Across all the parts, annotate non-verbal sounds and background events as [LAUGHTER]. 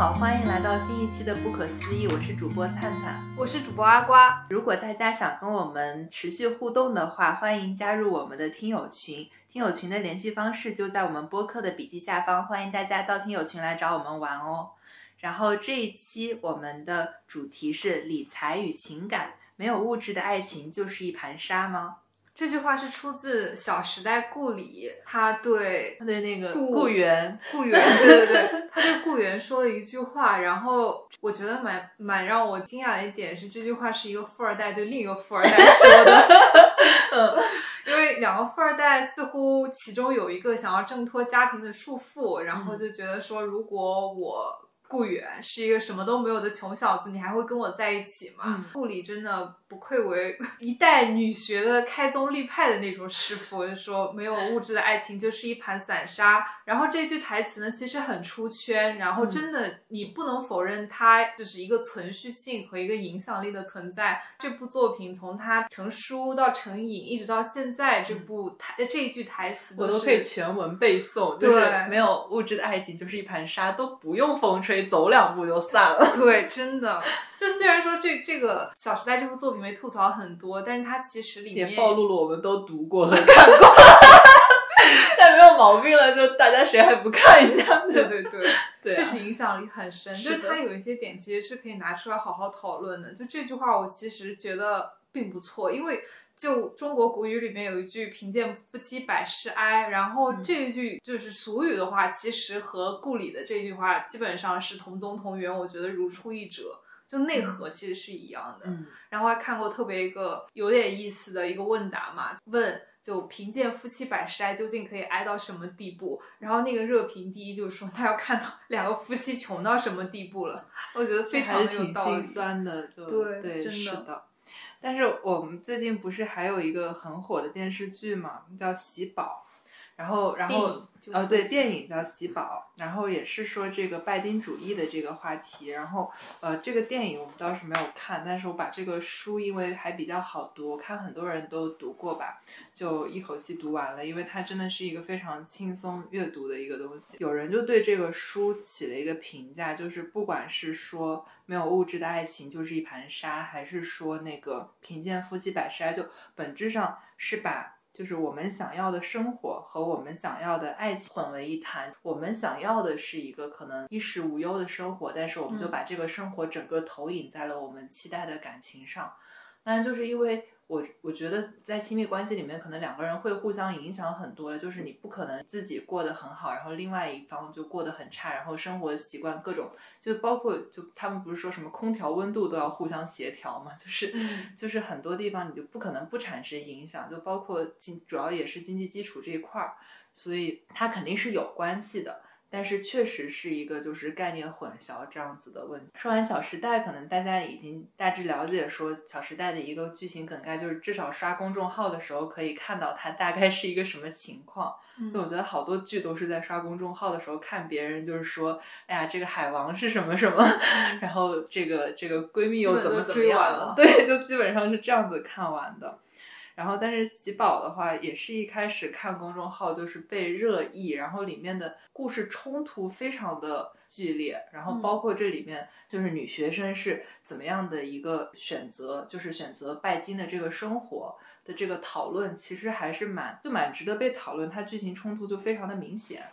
家好，欢迎来到新一期的不可思议，我是主播灿灿。我是主播阿瓜。如果大家想跟我们持续互动的话，欢迎加入我们的听友群。听友群的联系方式就在我们播客的笔记下方，欢迎大家到听友群来找我们玩哦。然后这一期我们的主题是理财与情感，没有物质的爱情就是一盘沙吗？这句话是出自《小时代》顾里，他对他对那个顾雇员，顾源，对对对，他对顾源说了一句话，然后我觉得蛮蛮让我惊讶的一点是，这句话是一个富二代对另一个富二代说的，[LAUGHS] 嗯，[LAUGHS] 因为两个富二代似乎其中有一个想要挣脱家庭的束缚，然后就觉得说，如果我。顾远是一个什么都没有的穷小子，你还会跟我在一起吗？顾里真的不愧为 [LAUGHS] 一代女学的开宗立派的那种师傅，就说没有物质的爱情就是一盘散沙。然后这句台词呢，其实很出圈。然后真的，你不能否认它就是一个存续性和一个影响力的存在。这部作品从它成书到成影，一直到现在，这部台这一句台词我都可以全文背诵。就是没有物质的爱情就是一盘沙，都不用风吹。走两步就散了。[LAUGHS] 对，真的。就虽然说这这个《小时代》这部作品被吐槽很多，但是它其实里面暴露了我们都读过和看过，[LAUGHS] 但没有毛病了。就大家谁还不看一下？对对对，对，[LAUGHS] 确实影响力很深。就是它有一些点其实是可以拿出来好好讨论的。就这句话，我其实觉得并不错，因为。就中国古语里面有一句“贫贱夫妻百事哀”，然后这一句就是俗语的话，其实和顾里的这句话基本上是同宗同源，我觉得如出一辙，就内核其实是一样的。然后还看过特别一个有点意思的一个问答嘛，问就贫贱夫妻百事哀究竟可以哀到什么地步？然后那个热评第一就是说他要看到两个夫妻穷到什么地步了，我觉得非常的有道理。心酸的，就对，真的。但是我们最近不是还有一个很火的电视剧嘛，叫《喜宝》，然后然后呃对，电影叫《喜宝》，然后也是说这个拜金主义的这个话题。然后呃，这个电影我们倒是没有看，但是我把这个书因为还比较好读，我看很多人都读过吧，就一口气读完了，因为它真的是一个非常轻松阅读的一个东西。有人就对这个书起了一个评价，就是不管是说。没有物质的爱情就是一盘沙，还是说那个贫贱夫妻百事哀？就本质上是把就是我们想要的生活和我们想要的爱情混为一谈。我们想要的是一个可能衣食无忧的生活，但是我们就把这个生活整个投影在了我们期待的感情上。当然，就是因为。我我觉得在亲密关系里面，可能两个人会互相影响很多的，就是你不可能自己过得很好，然后另外一方就过得很差，然后生活习惯各种，就包括就他们不是说什么空调温度都要互相协调嘛，就是 [LAUGHS] 就是很多地方你就不可能不产生影响，就包括经主要也是经济基础这一块儿，所以它肯定是有关系的。但是确实是一个就是概念混淆这样子的问题。说完《小时代》，可能大家已经大致了解，说《小时代》的一个剧情梗概，就是至少刷公众号的时候可以看到它大概是一个什么情况。就我觉得好多剧都是在刷公众号的时候看别人就是说，哎呀，这个海王是什么什么，然后这个这个闺蜜又怎么怎么样了？对，就基本上是这样子看完的。然后，但是喜宝的话，也是一开始看公众号就是被热议，然后里面的故事冲突非常的剧烈，然后包括这里面就是女学生是怎么样的一个选择，就是选择拜金的这个生活的这个讨论，其实还是蛮就蛮值得被讨论，它剧情冲突就非常的明显。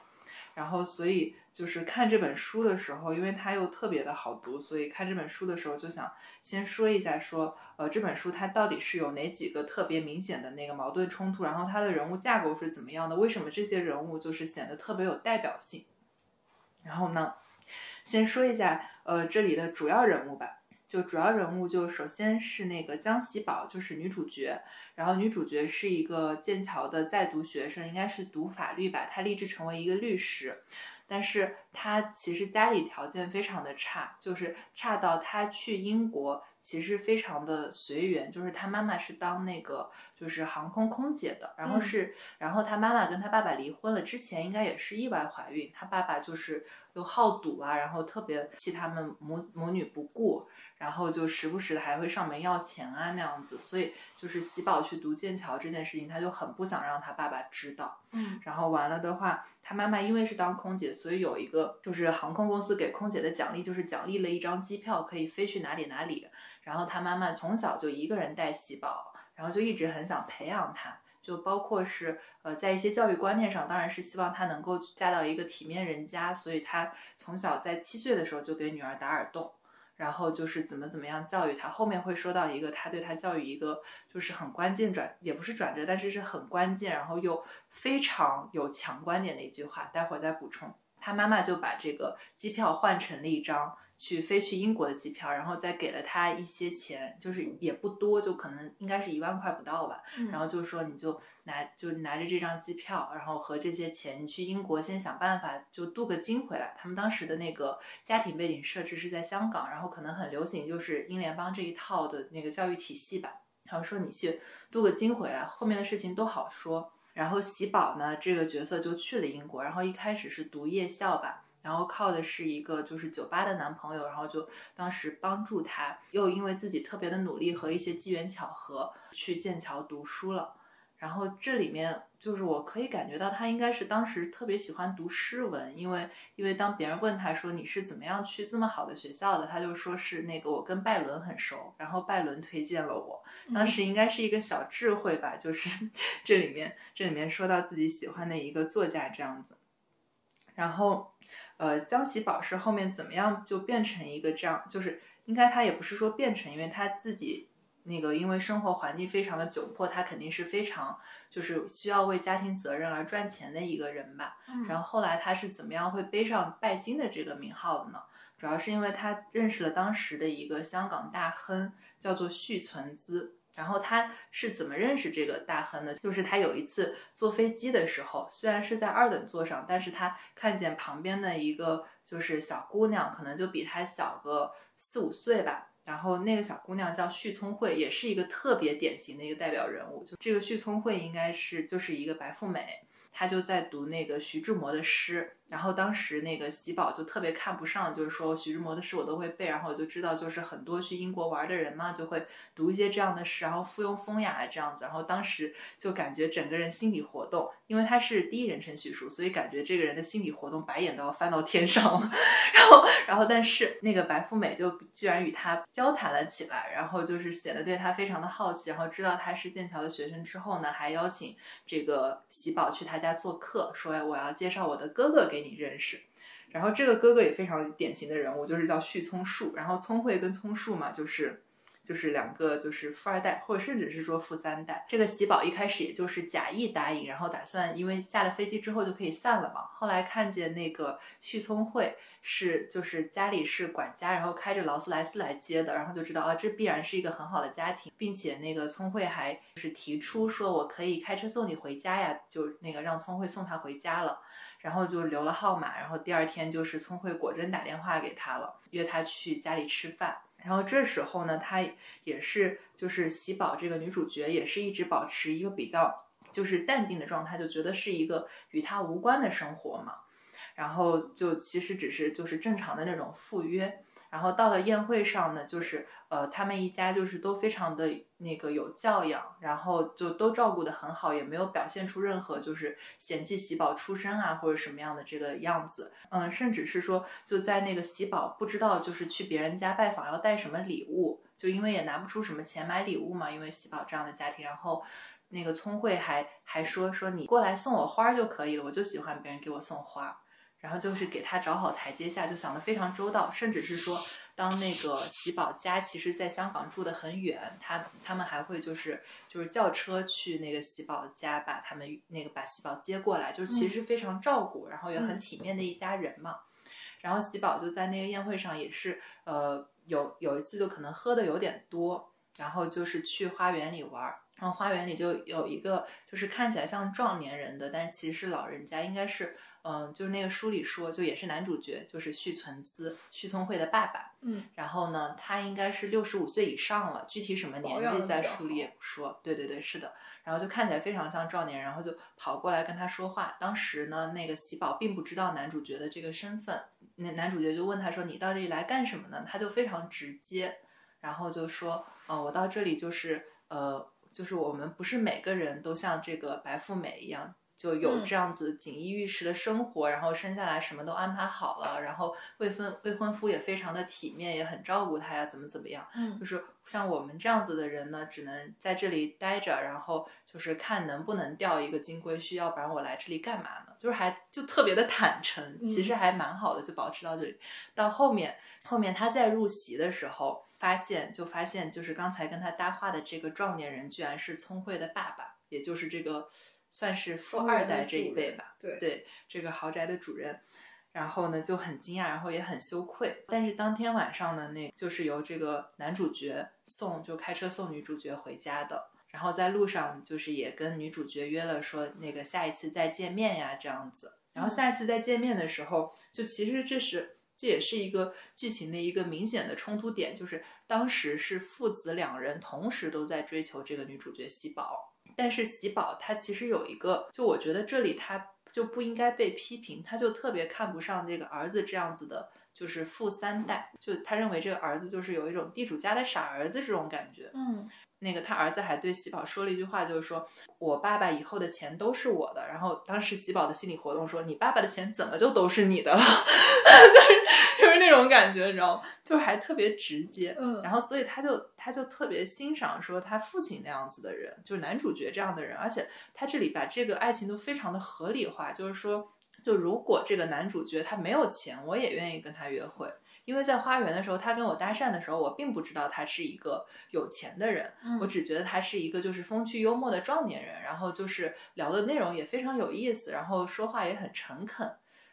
然后，所以就是看这本书的时候，因为它又特别的好读，所以看这本书的时候就想先说一下，说呃这本书它到底是有哪几个特别明显的那个矛盾冲突，然后它的人物架构是怎么样的，为什么这些人物就是显得特别有代表性。然后呢，先说一下呃这里的主要人物吧。就主要人物就首先是那个江喜宝，就是女主角。然后女主角是一个剑桥的在读学生，应该是读法律吧。她立志成为一个律师，但是她其实家里条件非常的差，就是差到她去英国其实非常的随缘。就是她妈妈是当那个就是航空空姐的，然后是然后她妈妈跟她爸爸离婚了，之前应该也是意外怀孕。她爸爸就是又好赌啊，然后特别弃他们母母女不顾。然后就时不时的还会上门要钱啊那样子，所以就是喜宝去读剑桥这件事情，他就很不想让他爸爸知道。嗯，然后完了的话，他妈妈因为是当空姐，所以有一个就是航空公司给空姐的奖励，就是奖励了一张机票，可以飞去哪里哪里。然后他妈妈从小就一个人带喜宝，然后就一直很想培养他，就包括是呃在一些教育观念上，当然是希望他能够嫁到一个体面人家，所以他从小在七岁的时候就给女儿打耳洞。然后就是怎么怎么样教育他，后面会说到一个他对他教育一个就是很关键转，也不是转折，但是是很关键，然后又非常有强观点的一句话，待会儿再补充。他妈妈就把这个机票换成了一张。去飞去英国的机票，然后再给了他一些钱，就是也不多，就可能应该是一万块不到吧。然后就说你就拿就拿着这张机票，然后和这些钱，你去英国先想办法就镀个金回来。他们当时的那个家庭背景设置是在香港，然后可能很流行就是英联邦这一套的那个教育体系吧。然后说你去镀个金回来，后面的事情都好说。然后喜宝呢这个角色就去了英国，然后一开始是读夜校吧。然后靠的是一个就是酒吧的男朋友，然后就当时帮助他，又因为自己特别的努力和一些机缘巧合去剑桥读书了。然后这里面就是我可以感觉到他应该是当时特别喜欢读诗文，因为因为当别人问他说你是怎么样去这么好的学校的，他就说是那个我跟拜伦很熟，然后拜伦推荐了我。当时应该是一个小智慧吧，就是 [LAUGHS] 这里面这里面说到自己喜欢的一个作家这样子，然后。呃，江喜宝是后面怎么样就变成一个这样，就是应该他也不是说变成，因为他自己那个因为生活环境非常的窘迫，他肯定是非常就是需要为家庭责任而赚钱的一个人吧。然后后来他是怎么样会背上拜金的这个名号的呢？主要是因为他认识了当时的一个香港大亨，叫做许存资。然后他是怎么认识这个大亨的？就是他有一次坐飞机的时候，虽然是在二等座上，但是他看见旁边的一个就是小姑娘，可能就比他小个四五岁吧。然后那个小姑娘叫许聪慧，也是一个特别典型的一个代表人物。就这个许聪慧应该是就是一个白富美，她就在读那个徐志摩的诗。然后当时那个喜宝就特别看不上，就是说徐志摩的诗我都会背，然后我就知道就是很多去英国玩的人嘛，就会读一些这样的诗，然后附庸风雅这样子。然后当时就感觉整个人心理活动，因为他是第一人称叙述，所以感觉这个人的心理活动白眼都要翻到天上了。[LAUGHS] 然后，然后但是那个白富美就居然与他交谈了起来，然后就是显得对他非常的好奇，然后知道他是剑桥的学生之后呢，还邀请这个喜宝去他家做客，说我要介绍我的哥哥给。给你认识，然后这个哥哥也非常典型的人物，就是叫旭聪树，然后聪慧跟聪树嘛，就是就是两个就是富二代，或者甚至是说富三代。这个喜宝一开始也就是假意答应，然后打算因为下了飞机之后就可以散了嘛。后来看见那个旭聪慧是就是家里是管家，然后开着劳斯莱斯来接的，然后就知道啊，这必然是一个很好的家庭，并且那个聪慧还就是提出说我可以开车送你回家呀，就那个让聪慧送他回家了。然后就留了号码，然后第二天就是聪慧果真打电话给他了，约他去家里吃饭。然后这时候呢，他也是就是喜宝这个女主角也是一直保持一个比较就是淡定的状态，就觉得是一个与他无关的生活嘛。然后就其实只是就是正常的那种赴约。然后到了宴会上呢，就是呃，他们一家就是都非常的那个有教养，然后就都照顾的很好，也没有表现出任何就是嫌弃喜宝出身啊或者什么样的这个样子，嗯，甚至是说就在那个喜宝不知道就是去别人家拜访要带什么礼物，就因为也拿不出什么钱买礼物嘛，因为喜宝这样的家庭，然后那个聪慧还还说说你过来送我花就可以了，我就喜欢别人给我送花。然后就是给他找好台阶下，就想得非常周到，甚至是说，当那个喜宝家其实在香港住得很远，他他们还会就是就是叫车去那个喜宝家，把他们那个把喜宝接过来，就是其实非常照顾，然后也很体面的一家人嘛。然后喜宝就在那个宴会上也是，呃，有有一次就可能喝的有点多，然后就是去花园里玩。然后花园里就有一个，就是看起来像壮年人的，但其实是老人家，应该是，嗯，就是那个书里说，就也是男主角，就是续存资、续聪慧的爸爸。嗯，然后呢，他应该是六十五岁以上了，具体什么年纪在书里也不说。对对对，是的。然后就看起来非常像壮年，然后就跑过来跟他说话。当时呢，那个喜宝并不知道男主角的这个身份，那男主角就问他说：“你到这里来干什么呢？”他就非常直接，然后就说：“哦，我到这里就是，呃。”就是我们不是每个人都像这个白富美一样，就有这样子锦衣玉食的生活，然后生下来什么都安排好了，然后未婚未婚夫也非常的体面，也很照顾她呀，怎么怎么样？嗯，就是像我们这样子的人呢，只能在这里待着，然后就是看能不能钓一个金龟婿，要不然我来这里干嘛呢？就是还就特别的坦诚，其实还蛮好的，就保持到这里。到后面后面他在入席的时候，发现就发现就是刚才跟他搭话的这个壮年人，居然是聪慧的爸爸，也就是这个。算是富二代这一辈吧，对对，这个豪宅的主人，然后呢就很惊讶，然后也很羞愧。但是当天晚上呢，那就是由这个男主角送，就开车送女主角回家的。然后在路上就是也跟女主角约了说，那个下一次再见面呀，这样子。然后下一次再见面的时候，就其实这是这也是一个剧情的一个明显的冲突点，就是当时是父子两人同时都在追求这个女主角喜宝。但是喜宝他其实有一个，就我觉得这里他就不应该被批评，他就特别看不上这个儿子这样子的，就是富三代，就他认为这个儿子就是有一种地主家的傻儿子这种感觉。嗯，那个他儿子还对喜宝说了一句话，就是说我爸爸以后的钱都是我的。然后当时喜宝的心理活动说，你爸爸的钱怎么就都是你的了？[LAUGHS] 就是就是那种感觉，你知道吗？就是还特别直接。嗯，然后所以他就。他就特别欣赏说他父亲那样子的人，就是男主角这样的人，而且他这里把这个爱情都非常的合理化，就是说，就如果这个男主角他没有钱，我也愿意跟他约会，因为在花园的时候，他跟我搭讪的时候，我并不知道他是一个有钱的人，我只觉得他是一个就是风趣幽默的壮年人，然后就是聊的内容也非常有意思，然后说话也很诚恳，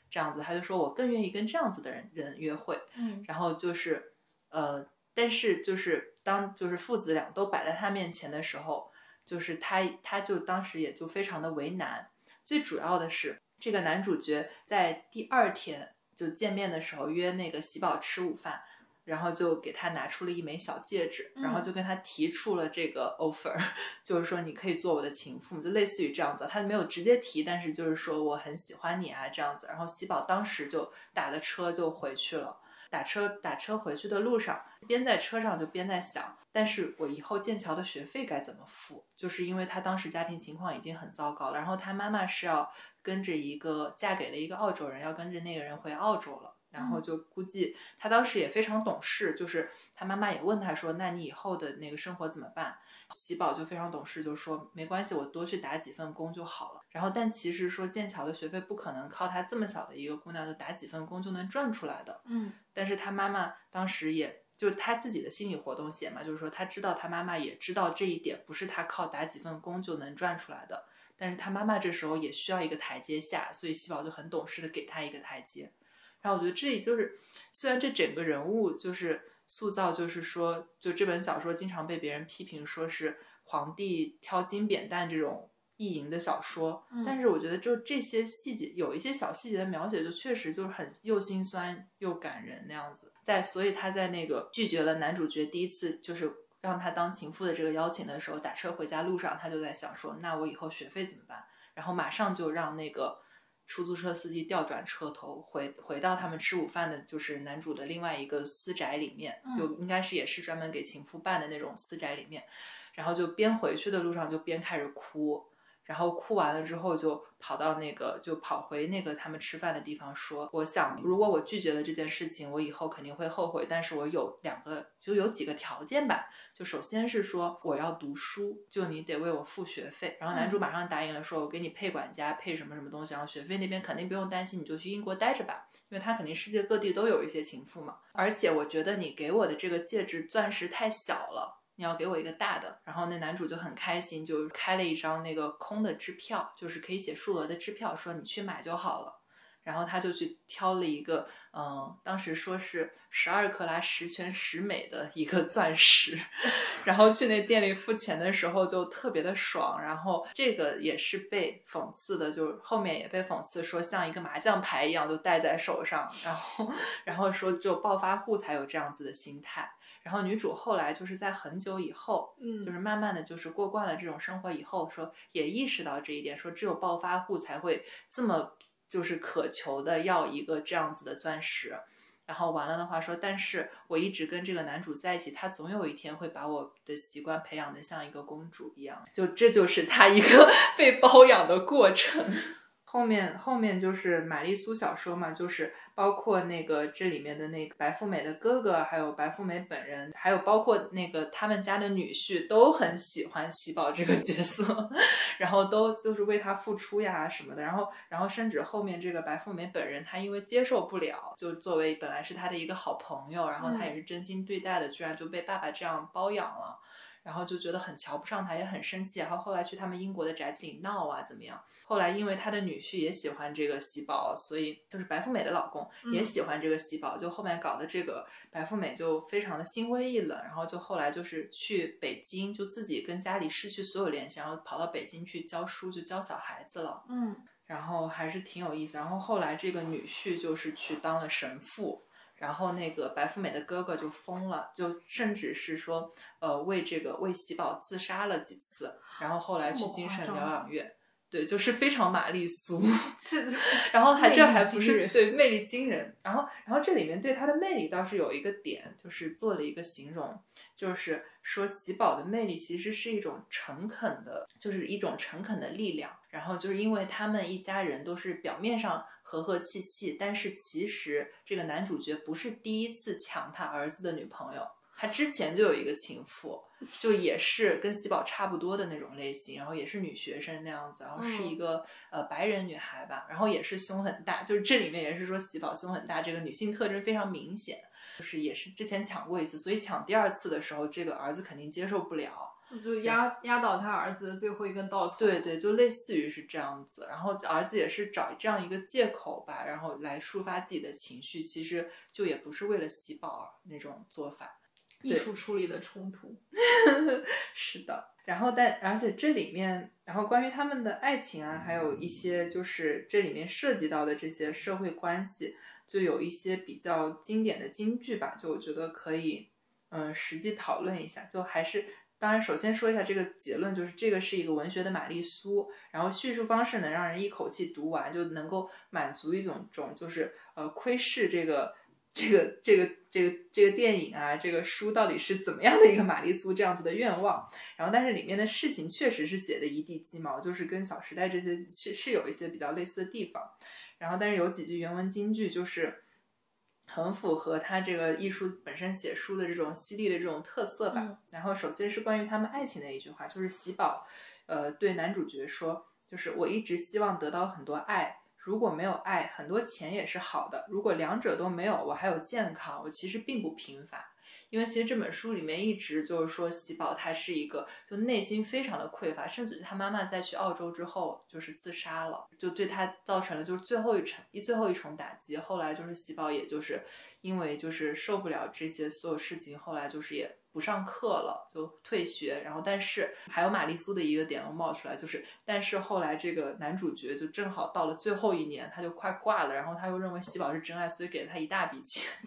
这样子他就说我更愿意跟这样子的人人约会，嗯，然后就是呃，但是就是。当就是父子俩都摆在他面前的时候，就是他，他就当时也就非常的为难。最主要的是，这个男主角在第二天就见面的时候约那个喜宝吃午饭，然后就给他拿出了一枚小戒指，然后就跟他提出了这个 offer，[LAUGHS] 就是说你可以做我的情妇，就类似于这样子。他没有直接提，但是就是说我很喜欢你啊这样子。然后喜宝当时就打了车就回去了。打车打车回去的路上，边在车上就边在想，但是我以后剑桥的学费该怎么付？就是因为他当时家庭情况已经很糟糕了，然后他妈妈是要跟着一个嫁给了一个澳洲人，要跟着那个人回澳洲了。然后就估计他当时也非常懂事，就是他妈妈也问他说：“那你以后的那个生活怎么办？”喜宝就非常懂事，就说：“没关系，我多去打几份工就好了。”然后但其实说剑桥的学费不可能靠他这么小的一个姑娘就打几份工就能赚出来的。嗯，但是他妈妈当时也就是他自己的心理活动写嘛，就是说他知道他妈妈也知道这一点不是他靠打几份工就能赚出来的，但是他妈妈这时候也需要一个台阶下，所以喜宝就很懂事的给他一个台阶。然后我觉得这里就是，虽然这整个人物就是塑造，就是说，就这本小说经常被别人批评说是皇帝挑金扁担这种意淫的小说，但是我觉得就这些细节，有一些小细节的描写，就确实就是很又心酸又感人那样子。在所以他在那个拒绝了男主角第一次就是让他当情妇的这个邀请的时候，打车回家路上，他就在想说，那我以后学费怎么办？然后马上就让那个。出租车司机调转车头，回回到他们吃午饭的，就是男主的另外一个私宅里面，就应该是也是专门给情妇办的那种私宅里面，然后就边回去的路上就边开始哭。然后哭完了之后，就跑到那个，就跑回那个他们吃饭的地方，说：“我想，如果我拒绝了这件事情，我以后肯定会后悔。但是我有两个，就有几个条件吧。就首先是说我要读书，就你得为我付学费。然后男主马上答应了，说我给你配管家，配什么什么东西，然后学费那边肯定不用担心，你就去英国待着吧，因为他肯定世界各地都有一些情妇嘛。而且我觉得你给我的这个戒指钻石太小了。”你要给我一个大的，然后那男主就很开心，就开了一张那个空的支票，就是可以写数额的支票，说你去买就好了。然后他就去挑了一个，嗯，当时说是十二克拉十全十美的一个钻石，[LAUGHS] 然后去那店里付钱的时候就特别的爽。然后这个也是被讽刺的，就后面也被讽刺说像一个麻将牌一样就戴在手上，然后 [LAUGHS] 然后说只有暴发户才有这样子的心态。然后女主后来就是在很久以后，嗯，就是慢慢的就是过惯了这种生活以后，说也意识到这一点，说只有暴发户才会这么就是渴求的要一个这样子的钻石。然后完了的话说，但是我一直跟这个男主在一起，他总有一天会把我的习惯培养的像一个公主一样，就这就是他一个 [LAUGHS] 被包养的过程。后面后面就是玛丽苏小说嘛，就是包括那个这里面的那个白富美的哥哥，还有白富美本人，还有包括那个他们家的女婿都很喜欢喜宝这个角色，[LAUGHS] 然后都就是为他付出呀什么的，然后然后甚至后面这个白富美本人，他因为接受不了，就作为本来是他的一个好朋友，然后他也是真心对待的，居然就被爸爸这样包养了。然后就觉得很瞧不上他，也很生气。然后后来去他们英国的宅子里闹啊，怎么样？后来因为他的女婿也喜欢这个喜宝，所以就是白富美的老公也喜欢这个喜宝，就后面搞得这个白富美就非常的心灰意冷。然后就后来就是去北京，就自己跟家里失去所有联系，然后跑到北京去教书，就教小孩子了。嗯，然后还是挺有意思。然后后来这个女婿就是去当了神父。然后那个白富美的哥哥就疯了，就甚至是说，呃，为这个为喜宝自杀了几次，然后后来去精神疗养院。对，就是非常玛丽苏，[LAUGHS] 是，然后还这还不是对魅力惊人，然后然后这里面对她的魅力倒是有一个点，就是做了一个形容，就是说喜宝的魅力其实是一种诚恳的，就是一种诚恳的力量，然后就是因为他们一家人都是表面上和和气气，但是其实这个男主角不是第一次抢他儿子的女朋友。他之前就有一个情妇，就也是跟喜宝差不多的那种类型，然后也是女学生那样子，然后是一个呃白人女孩吧，然后也是胸很大，就是这里面也是说喜宝胸很大，这个女性特征非常明显，就是也是之前抢过一次，所以抢第二次的时候，这个儿子肯定接受不了，就压压倒他儿子的最后一根稻草。对对，就类似于是这样子，然后儿子也是找这样一个借口吧，然后来抒发自己的情绪，其实就也不是为了喜宝那种做法。艺术处理的冲突，[LAUGHS] 是的。然后，但而且这里面，然后关于他们的爱情啊，还有一些就是这里面涉及到的这些社会关系，就有一些比较经典的金句吧。就我觉得可以，嗯，实际讨论一下。就还是，当然，首先说一下这个结论，就是这个是一个文学的玛丽苏，然后叙述方式能让人一口气读完，就能够满足一种种就是呃窥视这个。这个这个这个这个电影啊，这个书到底是怎么样的一个玛丽苏这样子的愿望？然后，但是里面的事情确实是写的一地鸡毛，就是跟《小时代》这些是是有一些比较类似的地方。然后，但是有几句原文金句就是很符合他这个艺术本身写书的这种犀利的这种特色吧。然后，首先是关于他们爱情的一句话，就是喜宝呃对男主角说，就是我一直希望得到很多爱。如果没有爱，很多钱也是好的。如果两者都没有，我还有健康，我其实并不贫乏。因为其实这本书里面一直就是说，喜宝他是一个就内心非常的匮乏，甚至他妈妈在去澳洲之后就是自杀了，就对他造成了就是最后一程一最后一重打击。后来就是喜宝也就是因为就是受不了这些所有事情，后来就是也。不上课了，就退学。然后，但是还有玛丽苏的一个点又冒出来，就是，但是后来这个男主角就正好到了最后一年，他就快挂了。然后他又认为喜宝是真爱，所以给了他一大笔钱，[LAUGHS]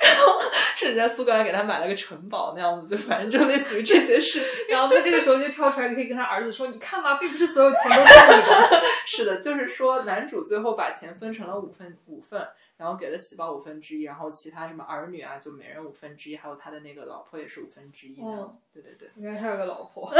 然后甚至在苏格兰给他买了个城堡那样子，就反正就类似于这些事情。[LAUGHS] 然后他这个时候就跳出来，可以跟他儿子说：“你看吧，并不是所有钱都是你的。[LAUGHS] ”是的，就是说男主最后把钱分成了五份五份。然后给了喜宝五分之一，然后其他什么儿女啊，就每人五分之一，还有他的那个老婆也是五分之一。哦，对对对，原来他有个老婆，[LAUGHS]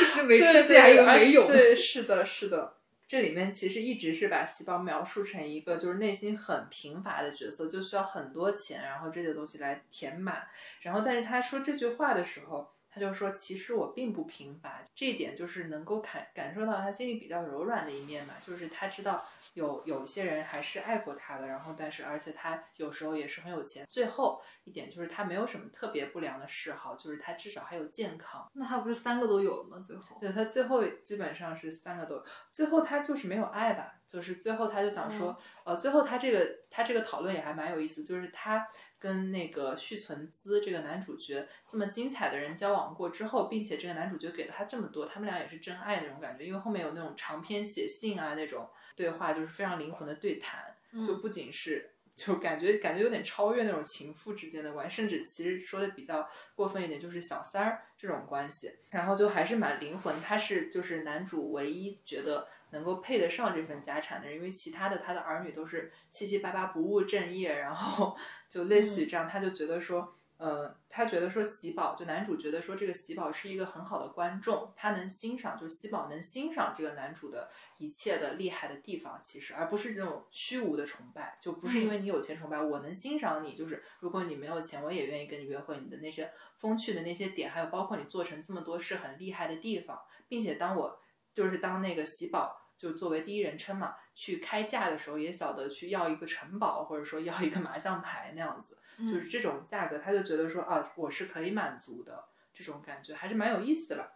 一直没出现，还有没有？对，是的，是的。这里面其实一直是把细胞描述成一个就是内心很贫乏的角色，就需要很多钱，然后这些东西来填满。然后，但是他说这句话的时候。他就说：“其实我并不平凡，这一点就是能够感感受到他心里比较柔软的一面嘛。就是他知道有有些人还是爱过他的，然后但是而且他有时候也是很有钱。最后一点就是他没有什么特别不良的嗜好，就是他至少还有健康。那他不是三个都有了吗？最后，对他最后基本上是三个都有，最后他就是没有爱吧？就是最后他就想说，呃，最后他这个他这个讨论也还蛮有意思，就是他。”跟那个续存资这个男主角这么精彩的人交往过之后，并且这个男主角给了他这么多，他们俩也是真爱那种感觉。因为后面有那种长篇写信啊，那种对话就是非常灵魂的对谈，就不仅是就感觉感觉有点超越那种情妇之间的关系，甚至其实说的比较过分一点，就是小三儿这种关系。然后就还是蛮灵魂，他是就是男主唯一觉得能够配得上这份家产的人，因为其他的他的儿女都是七七八八不务正业，然后就类似于这样，他就觉得说。呃，他觉得说喜宝，就男主觉得说这个喜宝是一个很好的观众，他能欣赏，就是喜宝能欣赏这个男主的一切的厉害的地方，其实而不是这种虚无的崇拜，就不是因为你有钱崇拜，我能欣赏你，就是如果你没有钱，我也愿意跟你约会，你的那些风趣的那些点，还有包括你做成这么多事很厉害的地方，并且当我就是当那个喜宝。就作为第一人称嘛，去开价的时候也晓得去要一个城堡，或者说要一个麻将牌那样子，就是这种价格，他就觉得说啊，我是可以满足的，这种感觉还是蛮有意思的吧。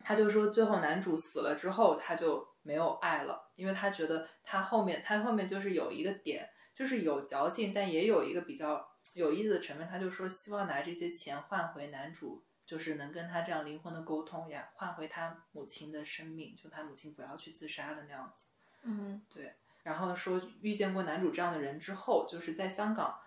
他就说最后男主死了之后，他就没有爱了，因为他觉得他后面他后面就是有一个点，就是有矫情，但也有一个比较有意思的成分。他就说希望拿这些钱换回男主。就是能跟他这样灵魂的沟通呀，换回他母亲的生命，就他母亲不要去自杀的那样子。嗯，对。然后说遇见过男主这样的人之后，就是在香港，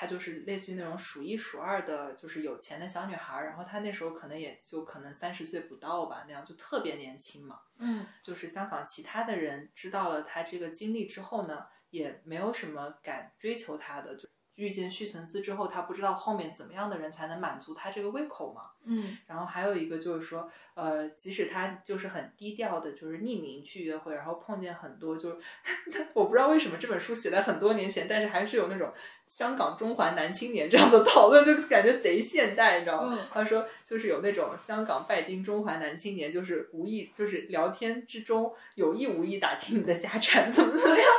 就他就是类似于那种数一数二的，就是有钱的小女孩。然后她那时候可能也就可能三十岁不到吧，那样就特别年轻嘛。嗯，就是香港其他的人知道了她这个经历之后呢，也没有什么敢追求她的就。遇见续存资之后，他不知道后面怎么样的人才能满足他这个胃口嘛？嗯，然后还有一个就是说，呃，即使他就是很低调的，就是匿名去约会，然后碰见很多，就是 [LAUGHS] 我不知道为什么这本书写在很多年前，但是还是有那种香港中环男青年这样的讨论，就感觉贼现代，你知道吗？他说就是有那种香港拜金中环男青年，就是无意就是聊天之中有意无意打听你的家产怎么怎么样。[LAUGHS]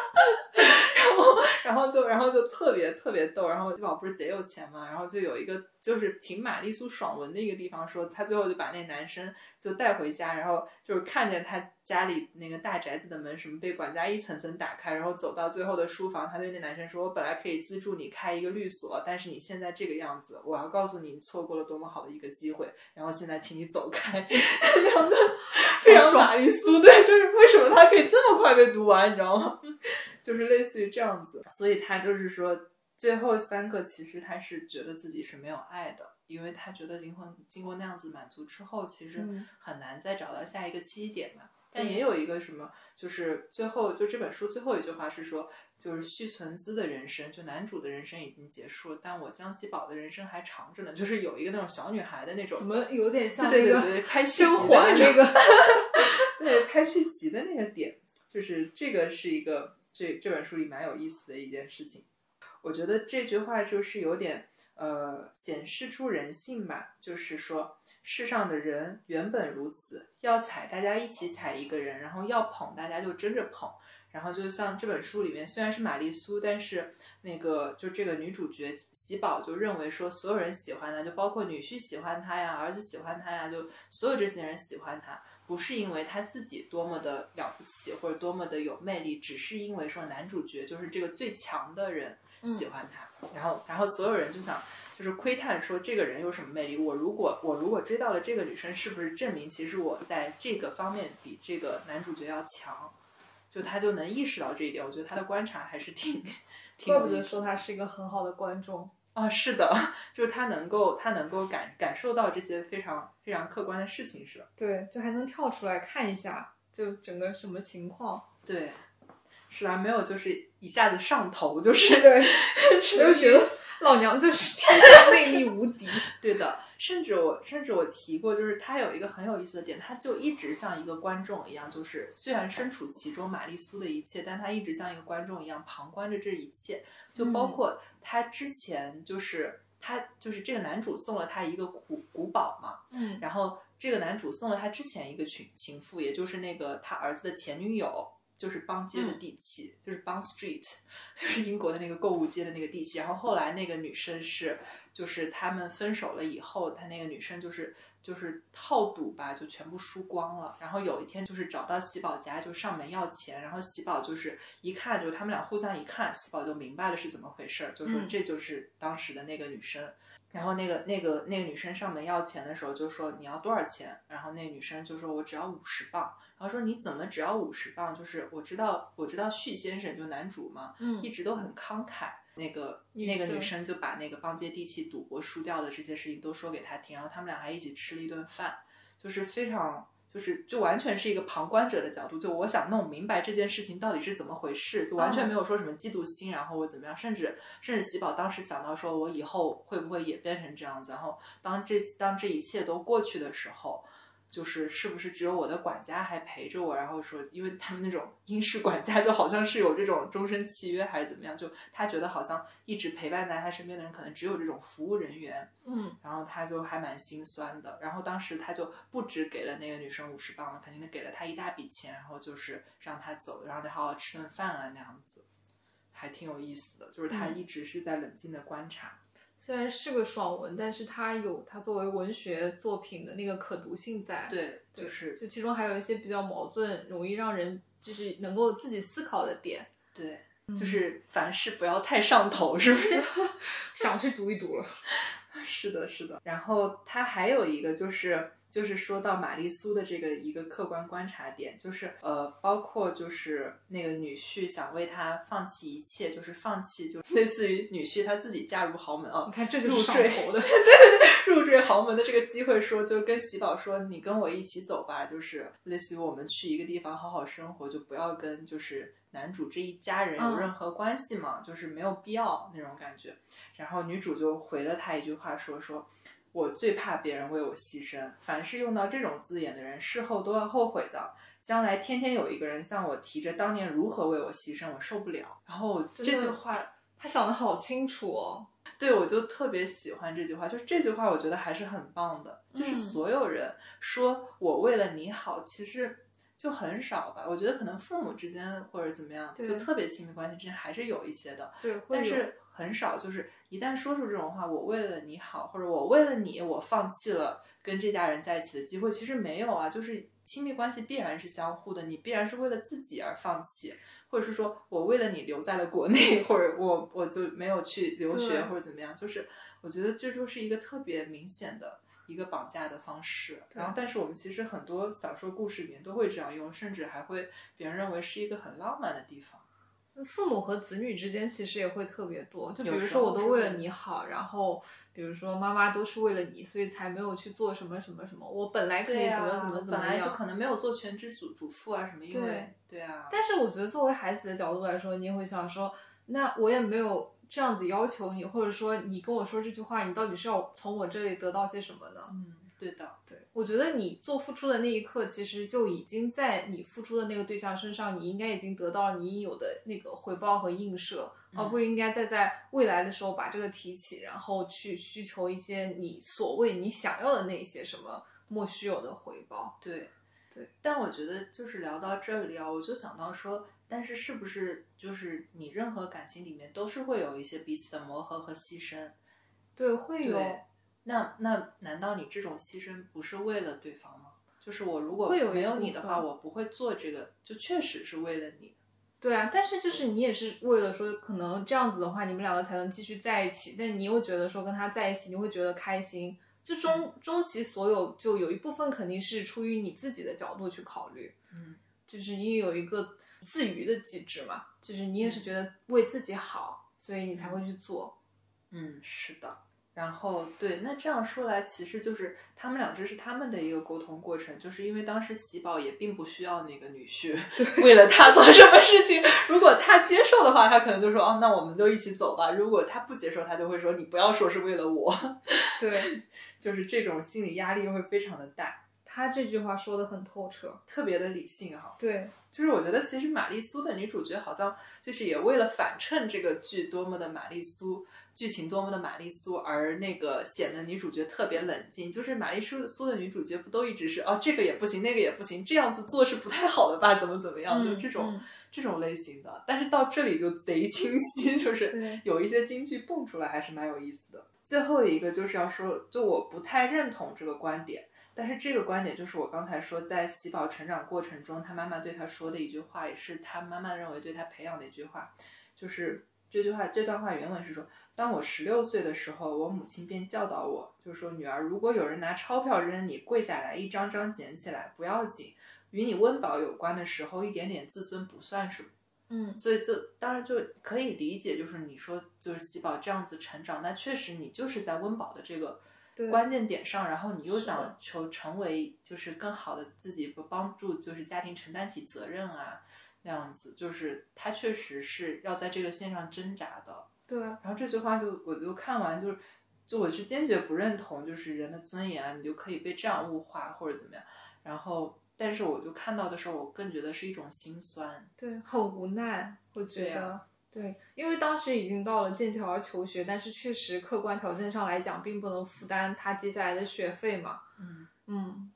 然后，然后就，然后就特别特别逗。然后基宝不是贼有钱嘛，然后就有一个就是挺玛丽苏爽文的一个地方，说他最后就把那男生就带回家，然后就是看见他家里那个大宅子的门什么被管家一层层打开，然后走到最后的书房，他对那男生说：“我本来可以资助你开一个律所，但是你现在这个样子，我要告诉你，你错过了多么好的一个机会。然后现在请你走开。”这样子非常玛丽苏，对，就是为什么他可以这么快被读完，你知道吗？就是类似于这样子，所以他就是说，最后三个其实他是觉得自己是没有爱的，因为他觉得灵魂经过那样子满足之后，其实很难再找到下一个起点嘛。但也有一个什么，就是最后就这本书最后一句话是说，就是续存资的人生，就男主的人生已经结束了，但我江西宝的人生还长着呢。就是有一个那种小女孩的那种，怎么有点像那个拍续集的那个，对，拍续集的那个点，就是这个是一个。这这本书里蛮有意思的一件事情，我觉得这句话就是有点呃显示出人性吧，就是说世上的人原本如此，要踩大家一起踩一个人，然后要捧大家就争着捧，然后就像这本书里面虽然是玛丽苏，但是那个就这个女主角喜宝就认为说所有人喜欢她，就包括女婿喜欢她呀，儿子喜欢她呀，就所有这些人喜欢她。不是因为她自己多么的了不起或者多么的有魅力，只是因为说男主角就是这个最强的人喜欢她，然后然后所有人就想就是窥探说这个人有什么魅力。我如果我如果追到了这个女生，是不是证明其实我在这个方面比这个男主角要强？就他就能意识到这一点。我觉得他的观察还是挺，[LAUGHS] 怪不得说他是一个很好的观众。啊，是的，[LAUGHS] 就是他能够，他能够感感受到这些非常非常客观的事情，是对，就还能跳出来看一下，就整个什么情况，对，是啊，没有，就是一下子上头，就是对，[LAUGHS] 我就觉得老娘就是天下魅力无敌，对的。甚至我甚至我提过，就是他有一个很有意思的点，他就一直像一个观众一样，就是虽然身处其中，玛丽苏的一切，但他一直像一个观众一样旁观着这一切。就包括他之前，就是他就是这个男主送了他一个古古堡嘛，嗯，然后这个男主送了他之前一个情情妇，也就是那个他儿子的前女友。就是邦街的地契，就是邦 Street，[LAUGHS] 就是英国的那个购物街的那个地契。然后后来那个女生是，就是他们分手了以后，她那个女生就是就是好赌吧，就全部输光了。然后有一天就是找到喜宝家，就上门要钱。然后喜宝就是一看，就他们俩互相一看，喜宝就明白了是怎么回事儿，就说这就是当时的那个女生。然后那个那个那个女生上门要钱的时候，就说你要多少钱？然后那女生就说我只要五十磅。然后说你怎么只要五十磅？就是我知道我知道旭先生就男主嘛，嗯，一直都很慷慨。那个那个女生就把那个帮接地气赌博输掉的这些事情都说给他听，然后他们俩还一起吃了一顿饭，就是非常就是就完全是一个旁观者的角度，就我想弄明白这件事情到底是怎么回事，就完全没有说什么嫉妒心，然后我怎么样，甚至甚至喜宝当时想到说我以后会不会也变成这样子，然后当这当这一切都过去的时候。就是是不是只有我的管家还陪着我？然后说，因为他们那种英式管家就好像是有这种终身契约还是怎么样？就他觉得好像一直陪伴在他身边的人可能只有这种服务人员。嗯，然后他就还蛮心酸的。然后当时他就不止给了那个女生五十磅了，肯定给了他一大笔钱，然后就是让他走，然后得好好吃顿饭啊那样子，还挺有意思的。就是他一直是在冷静的观察。虽然是个爽文，但是它有它作为文学作品的那个可读性在。对，就是就其中还有一些比较矛盾，容易让人就是能够自己思考的点。对，就是凡事不要太上头，是不是？[LAUGHS] 想去读一读了。[LAUGHS] 是的，是的。然后它还有一个就是。就是说到玛丽苏的这个一个客观观察点，就是呃，包括就是那个女婿想为她放弃一切，就是放弃，就 [LAUGHS] 类似于女婿他自己嫁入豪门啊，你看这就是入赘头的，对对对，入赘豪门的这个机会，说就跟喜宝说，你跟我一起走吧，就是类似于我们去一个地方好好生活，就不要跟就是男主这一家人有任何关系嘛，就是没有必要那种感觉。然后女主就回了他一句话，说说。我最怕别人为我牺牲，凡是用到这种字眼的人，事后都要后悔的。将来天天有一个人向我提着当年如何为我牺牲，我受不了。然后这句话他想的好清楚哦，对我就特别喜欢这句话，就是这句话我觉得还是很棒的。就是所有人说我为了你好，其实就很少吧。我觉得可能父母之间或者怎么样，就特别亲密关系之间还是有一些的，对，但是。很少，就是一旦说出这种话，我为了你好，或者我为了你，我放弃了跟这家人在一起的机会，其实没有啊。就是亲密关系必然是相互的，你必然是为了自己而放弃，或者是说我为了你留在了国内，或者我我就没有去留学或者怎么样。就是我觉得这就是一个特别明显的一个绑架的方式。然后，但是我们其实很多小说故事里面都会这样用，甚至还会别人认为是一个很浪漫的地方。父母和子女之间其实也会特别多，就比如说我都为了你好，然后比如说妈妈都是为了你，所以才没有去做什么什么什么。我本来可以怎么怎么怎么样，本来就可能没有做全职主主妇啊什么，因为对啊。但是我觉得作为孩子的角度来说，你也会想说，那我也没有这样子要求你，或者说你跟我说这句话，你到底是要从我这里得到些什么呢？嗯。对的，对我觉得你做付出的那一刻，其实就已经在你付出的那个对象身上，你应该已经得到了你应有的那个回报和映射，而不应该再在未来的时候把这个提起，然后去需求一些你所谓你想要的那些什么莫须有的回报。对，对。但我觉得就是聊到这里啊，我就想到说，但是是不是就是你任何感情里面都是会有一些彼此的磨合和牺牲？对，会有。那那难道你这种牺牲不是为了对方吗？就是我如果没有你的话，我不会做这个，就确实是为了你。对啊，但是就是你也是为了说，可能这样子的话，你们两个才能继续在一起。但你又觉得说跟他在一起，你会觉得开心。就终终其所有，就有一部分肯定是出于你自己的角度去考虑。嗯，就是你有一个自娱的机制嘛，就是你也是觉得为自己好，所以你才会去做。嗯，是的。然后对，那这样说来，其实就是他们俩这是他们的一个沟通过程，就是因为当时喜宝也并不需要那个女婿 [LAUGHS] 为了他做什么事情，如果他接受的话，他可能就说哦，那我们就一起走吧；如果他不接受，他就会说你不要说是为了我。对，[LAUGHS] 就是这种心理压力又会非常的大。他这句话说的很透彻，特别的理性哈。对，就是我觉得其实玛丽苏的女主角好像就是也为了反衬这个剧多么的玛丽苏。剧情多么的玛丽苏，而那个显得女主角特别冷静。就是玛丽苏苏的女主角不都一直是哦，这个也不行，那个也不行，这样子做是不太好的吧？怎么怎么样？就这种这种类型的。但是到这里就贼清晰，就是有一些金句蹦出来，还是蛮有意思的。最后一个就是要说，就我不太认同这个观点，但是这个观点就是我刚才说，在喜宝成长过程中，他妈妈对他说的一句话，也是他妈妈认为对他培养的一句话，就是这句话这段话原文是说。当我十六岁的时候，我母亲便教导我，就说：“女儿，如果有人拿钞票扔你，跪下来，一张张捡起来，不要紧。与你温饱有关的时候，一点点自尊不算什么。”嗯，所以就当然就可以理解，就是你说就是喜宝这样子成长，那确实你就是在温饱的这个关键点上，然后你又想求成为就是更好的自己，不帮助就是家庭承担起责任啊，那样子，就是他确实是要在这个线上挣扎的。对，然后这句话就我就看完就是，就我是坚决不认同，就是人的尊严啊，你就可以被这样物化或者怎么样。然后，但是我就看到的时候，我更觉得是一种心酸，对，很无奈，我觉得。对，因为当时已经到了剑桥要求学，但是确实客观条件上来讲，并不能负担他接下来的学费嘛。嗯嗯，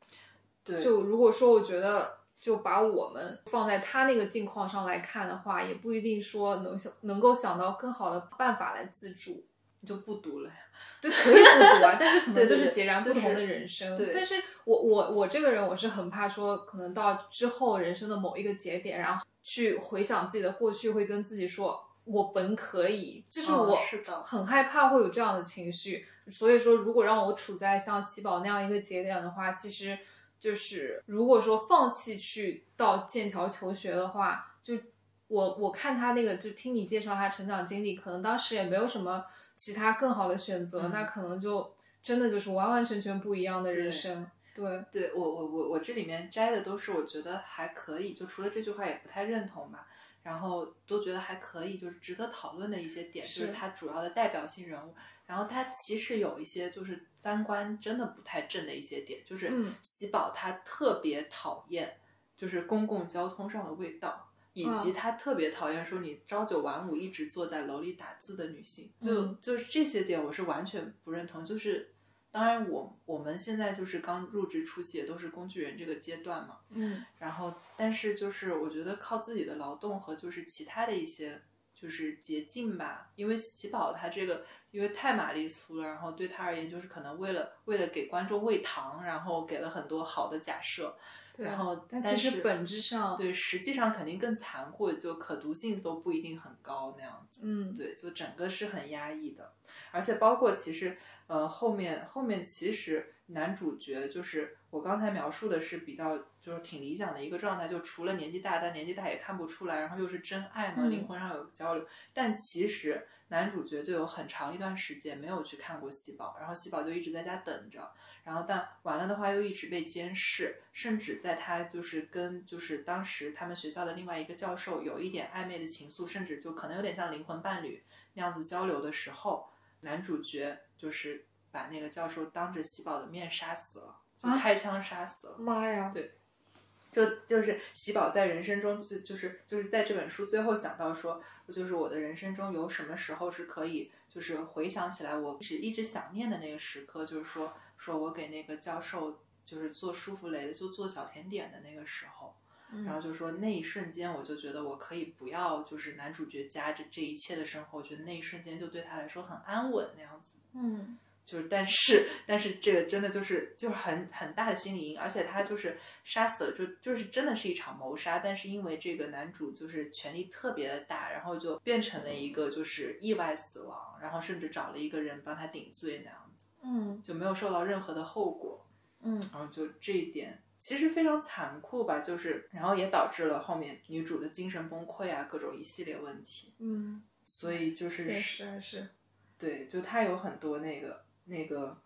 对。就如果说我觉得，就把我们放在他那个境况上来看的话，也不一定说能想能够想到更好的办法来自助，你就不读了呀？对，可以不读啊，但是可能 [LAUGHS] 就是截然不同的人生。对，但是我我我这个人，我是很怕说，可能到之后人生的某一个节点，然后去回想自己的过去，会跟自己说。我本可以，就是我很害怕会有这样的情绪，所以说如果让我处在像喜宝那样一个节点的话，其实就是如果说放弃去到剑桥求学的话，就我我看他那个，就听你介绍他成长经历，可能当时也没有什么其他更好的选择，那可能就真的就是完完全全不一样的人生。对，对我我我我这里面摘的都是我觉得还可以，就除了这句话也不太认同吧。然后都觉得还可以，就是值得讨论的一些点，就是他主要的代表性人物。然后他其实有一些就是三观真的不太正的一些点，就是喜宝他特别讨厌就是公共交通上的味道，以及他特别讨厌说你朝九晚五一直坐在楼里打字的女性。就就是这些点我是完全不认同，就是。当然，我我们现在就是刚入职初期，也都是工具人这个阶段嘛。嗯。然后，但是就是我觉得靠自己的劳动和就是其他的一些就是捷径吧，因为喜宝他这个因为太玛丽苏了，然后对他而言就是可能为了为了给观众喂糖，然后给了很多好的假设。然后，但其实本质上对实际上肯定更残酷，就可读性都不一定很高那样子。嗯。对，就整个是很压抑的，而且包括其实。呃，后面后面其实男主角就是我刚才描述的是比较就是挺理想的一个状态，就除了年纪大，但年纪大也看不出来，然后又是真爱嘛，灵魂上有交流。但其实男主角就有很长一段时间没有去看过喜宝，然后喜宝就一直在家等着，然后但完了的话又一直被监视，甚至在他就是跟就是当时他们学校的另外一个教授有一点暧昧的情愫，甚至就可能有点像灵魂伴侣那样子交流的时候，男主角。就是把那个教授当着喜宝的面杀死了，就开枪杀死了。妈呀！对，就就是喜宝在人生中最就是就是在这本书最后想到说，就是我的人生中有什么时候是可以就是回想起来，我是一直想念的那个时刻，就是说说我给那个教授就是做舒芙蕾就做小甜点的那个时候，然后就说那一瞬间我就觉得我可以不要就是男主角家这这一切的生活，我觉得那一瞬间就对他来说很安稳那样子。嗯，就是，但是，但是这个真的就是就是很很大的心理阴影，而且他就是杀死了，就就是真的是一场谋杀，但是因为这个男主就是权力特别的大，然后就变成了一个就是意外死亡，然后甚至找了一个人帮他顶罪那样子，嗯，就没有受到任何的后果，嗯，然后就这一点其实非常残酷吧，就是然后也导致了后面女主的精神崩溃啊，各种一系列问题，嗯，所以就是是是。对，就他有很多那个那个，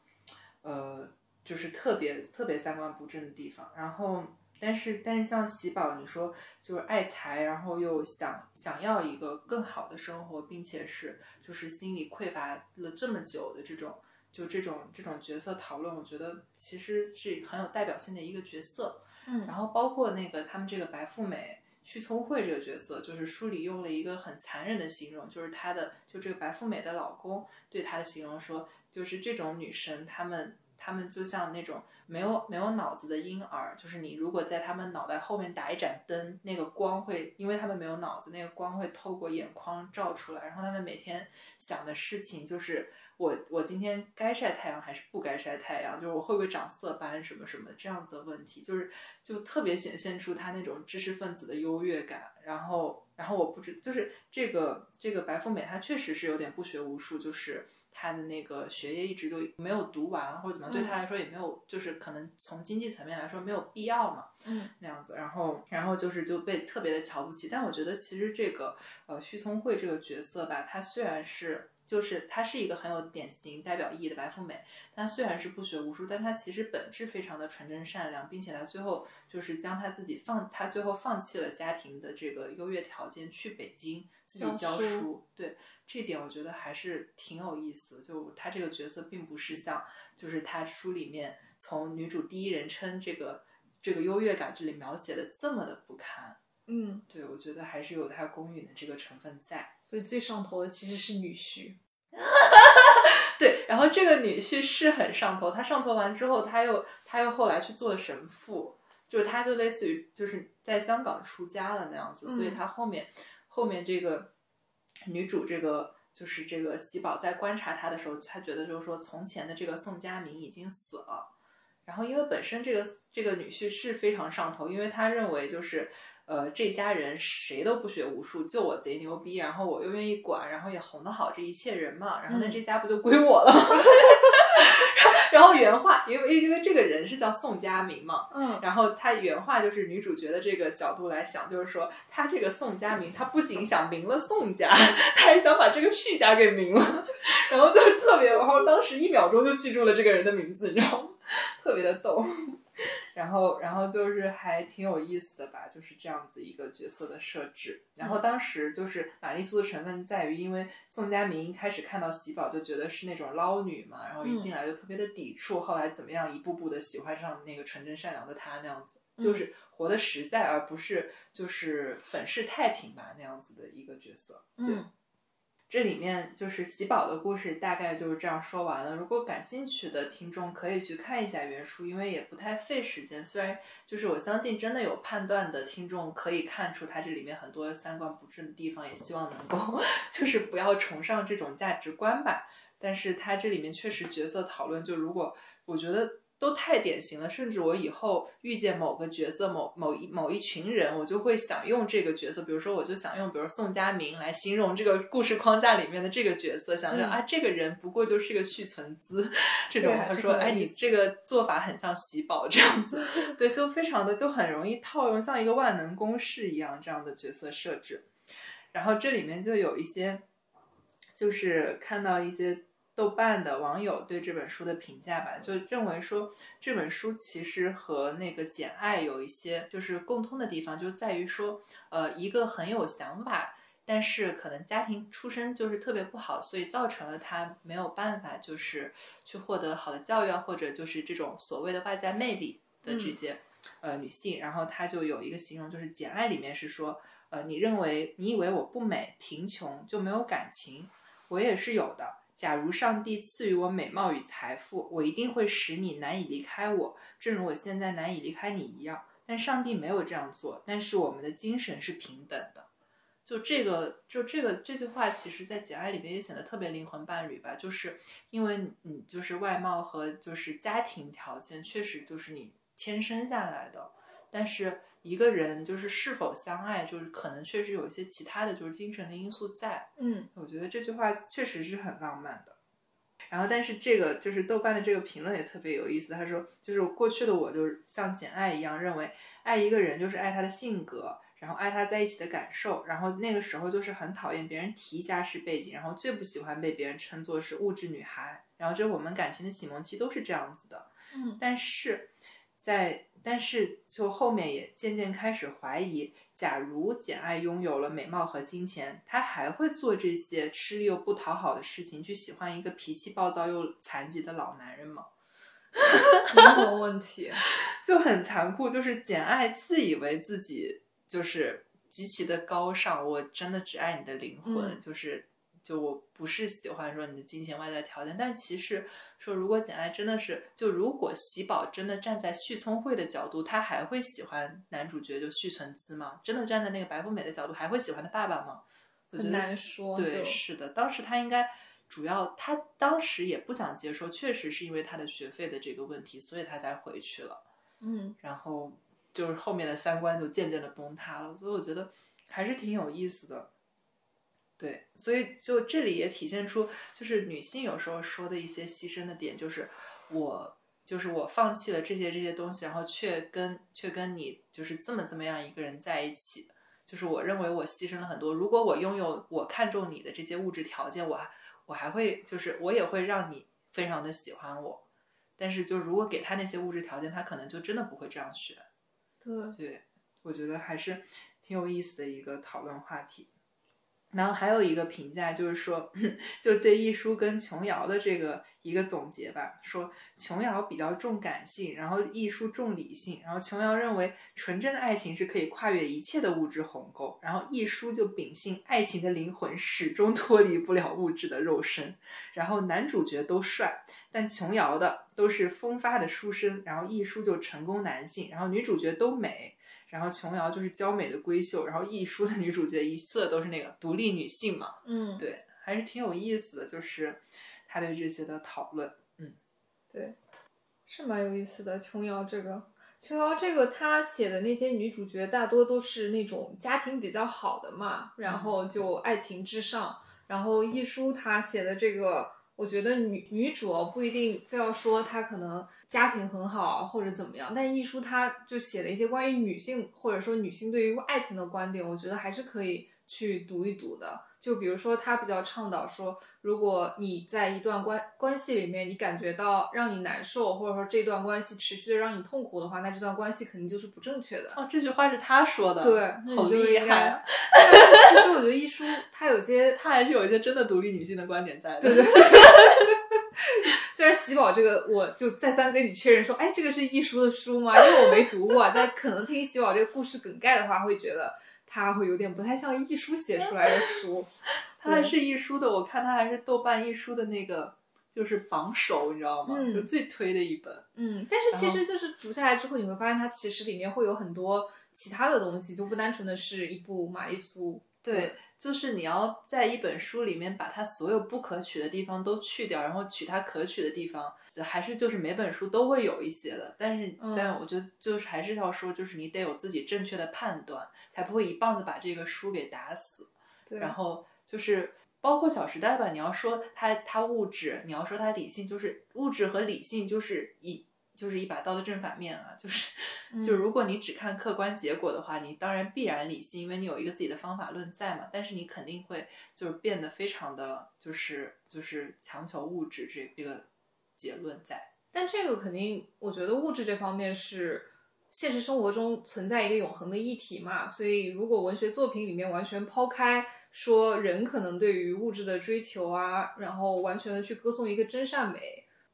呃，就是特别特别三观不正的地方。然后，但是但是像喜宝，你说就是爱财，然后又想想要一个更好的生活，并且是就是心里匮乏了这么久的这种，就这种这种角色讨论，我觉得其实是很有代表性的一个角色。嗯，然后包括那个他们这个白富美。徐聪慧这个角色，就是书里用了一个很残忍的形容，就是她的就这个白富美的老公对她的形容说，就是这种女生，她们他们就像那种没有没有脑子的婴儿，就是你如果在他们脑袋后面打一盏灯，那个光会，因为他们没有脑子，那个光会透过眼眶照出来，然后他们每天想的事情就是。我我今天该晒太阳还是不该晒太阳？就是我会不会长色斑什么什么这样子的问题，就是就特别显现出他那种知识分子的优越感。然后，然后我不知就是这个这个白富美，她确实是有点不学无术，就是她的那个学业一直就没有读完或者怎么，对他来说也没有，就是可能从经济层面来说没有必要嘛，嗯，那样子。然后，然后就是就被特别的瞧不起。但我觉得其实这个呃徐聪慧这个角色吧，她虽然是。就是她是一个很有典型代表意义的白富美。她虽然是不学无术，但她其实本质非常的纯真善良，并且她最后就是将她自己放，她最后放弃了家庭的这个优越条件，去北京自己教书。对这点，我觉得还是挺有意思。就她这个角色，并不是像就是她书里面从女主第一人称这个这个优越感这里描写的这么的不堪。嗯，对，我觉得还是有她公允的这个成分在，所以最上头的其实是女婿。[LAUGHS] 对，然后这个女婿是很上头，他上头完之后，他又他又后来去做了神父，就是他就类似于就是在香港出家了那样子，所以他后面后面这个女主这个就是这个喜宝在观察他的时候，他觉得就是说从前的这个宋佳明已经死了，然后因为本身这个这个女婿是非常上头，因为他认为就是。呃，这家人谁都不学无术，就我贼牛逼，然后我又愿意管，然后也哄得好这一切人嘛，然后那这家不就归我了吗？[LAUGHS] 然后原话，因为因为这个人是叫宋佳明嘛，嗯，然后他原话就是女主角的这个角度来想，就是说他这个宋佳明，他不仅想明了宋家，他还想把这个旭家给明了，[LAUGHS] 然后就是特别，然后当时一秒钟就记住了这个人的名字，你知道吗？特别的逗。然后，然后就是还挺有意思的吧，就是这样子一个角色的设置。然后当时就是玛丽苏的成分在于，因为宋佳明一开始看到喜宝就觉得是那种捞女嘛，然后一进来就特别的抵触，后来怎么样一步步的喜欢上那个纯真善良的她那样子，就是活得实在，而不是就是粉饰太平吧那样子的一个角色。嗯。这里面就是喜宝的故事，大概就是这样说完了。如果感兴趣的听众可以去看一下原书，因为也不太费时间。虽然就是我相信真的有判断的听众可以看出它这里面很多三观不正的地方，也希望能够 [LAUGHS] 就是不要崇尚这种价值观吧。但是它这里面确实角色讨论，就如果我觉得。都太典型了，甚至我以后遇见某个角色、某某一某一群人，我就会想用这个角色，比如说，我就想用，比如宋佳明来形容这个故事框架里面的这个角色，想着啊，这个人不过就是个续存资，这种他说，哎，你这个做法很像喜宝这样子，[LAUGHS] 对，就非常的就很容易套用，像一个万能公式一样这样的角色设置。然后这里面就有一些，就是看到一些。豆瓣的网友对这本书的评价吧，就认为说这本书其实和那个《简爱》有一些就是共通的地方，就在于说，呃，一个很有想法，但是可能家庭出身就是特别不好，所以造成了他没有办法就是去获得好的教育啊，或者就是这种所谓的外在魅力的这些呃女性。然后他就有一个形容，就是《简爱》里面是说，呃，你认为你以为我不美、贫穷就没有感情，我也是有的。假如上帝赐予我美貌与财富，我一定会使你难以离开我，正如我现在难以离开你一样。但上帝没有这样做，但是我们的精神是平等的。就这个，就这个这句话，其实在《简爱》里面也显得特别灵魂伴侣吧。就是因为你就是外貌和就是家庭条件，确实就是你天生下来的，但是。一个人就是是否相爱，就是可能确实有一些其他的就是精神的因素在。嗯，我觉得这句话确实是很浪漫的。然后，但是这个就是豆瓣的这个评论也特别有意思。他说，就是过去的我就是像简爱一样，认为爱一个人就是爱他的性格，然后爱他在一起的感受。然后那个时候就是很讨厌别人提家世背景，然后最不喜欢被别人称作是物质女孩。然后就是我们感情的启蒙期都是这样子的。嗯，但是在。但是，就后面也渐渐开始怀疑，假如简爱拥有了美貌和金钱，她还会做这些吃力又不讨好的事情，去喜欢一个脾气暴躁又残疾的老男人吗？[LAUGHS] 灵魂问题 [LAUGHS] 就很残酷，就是简爱自以为自己就是极其的高尚，我真的只爱你的灵魂，就是。就我不是喜欢说你的金钱外在条件，但其实说如果简爱真的是，就如果喜宝真的站在续聪慧的角度，他还会喜欢男主角就续存资吗？真的站在那个白富美的角度，还会喜欢他爸爸吗？很难说。对，是的，当时他应该主要他当时也不想接受，确实是因为他的学费的这个问题，所以他才回去了。嗯，然后就是后面的三观就渐渐的崩塌了，所以我觉得还是挺有意思的。对，所以就这里也体现出，就是女性有时候说的一些牺牲的点，就是我，就是我放弃了这些这些东西，然后却跟却跟你就是这么这么样一个人在一起，就是我认为我牺牲了很多。如果我拥有我看中你的这些物质条件，我还我还会就是我也会让你非常的喜欢我。但是就如果给他那些物质条件，他可能就真的不会这样选。对，对，我觉得还是挺有意思的一个讨论话题。然后还有一个评价就是说，[LAUGHS] 就对一书跟琼瑶的这个一个总结吧，说琼瑶比较重感性，然后一书重理性。然后琼瑶认为纯真的爱情是可以跨越一切的物质鸿沟，然后一书就秉性爱情的灵魂始终脱离不了物质的肉身。然后男主角都帅，但琼瑶的都是风发的书生，然后一书就成功男性，然后女主角都美。然后琼瑶就是娇美的闺秀，然后亦舒的女主角一色都是那个独立女性嘛，嗯，对，还是挺有意思的，就是他对这些的讨论，嗯，对，是蛮有意思的。琼瑶这个，琼瑶这个，她写的那些女主角大多都是那种家庭比较好的嘛，然后就爱情至上。然后亦舒她写的这个。我觉得女女主不一定非要说她可能家庭很好或者怎么样，但一书她就写了一些关于女性或者说女性对于爱情的观点，我觉得还是可以去读一读的。就比如说，他比较倡导说，如果你在一段关关系里面，你感觉到让你难受，或者说这段关系持续的让你痛苦的话，那这段关系肯定就是不正确的。哦，这句话是他说的，对，好厉害。其实我觉得一书他有些，[LAUGHS] 他还是有一些真的独立女性的观点在的。对对。[LAUGHS] 虽然喜宝这个，我就再三跟你确认说，哎，这个是一书的书吗？因为我没读过，但可能听喜宝这个故事梗概的话，会觉得。他会有点不太像艺书写出来的书，[LAUGHS] 它还是易书的，我看它还是豆瓣易书的那个就是榜首，你知道吗？就最推的一本。嗯，但是其实就是读下来之后，你会发现它其实里面会有很多其他的东西，就不单纯的是一部玛丽苏。对，就是你要在一本书里面把它所有不可取的地方都去掉，然后取它可取的地方，还是就是每本书都会有一些的。但是，但我觉得就是还是要说，就是你得有自己正确的判断，才不会一棒子把这个书给打死。对。然后就是包括《小时代》吧，你要说它它物质，你要说它理性，就是物质和理性就是一。就是一把刀的正反面啊，就是，就如果你只看客观结果的话，你当然必然理性，因为你有一个自己的方法论在嘛。但是你肯定会就是变得非常的就是就是强求物质这这个结论在。但这个肯定，我觉得物质这方面是现实生活中存在一个永恒的议题嘛。所以如果文学作品里面完全抛开说人可能对于物质的追求啊，然后完全的去歌颂一个真善美。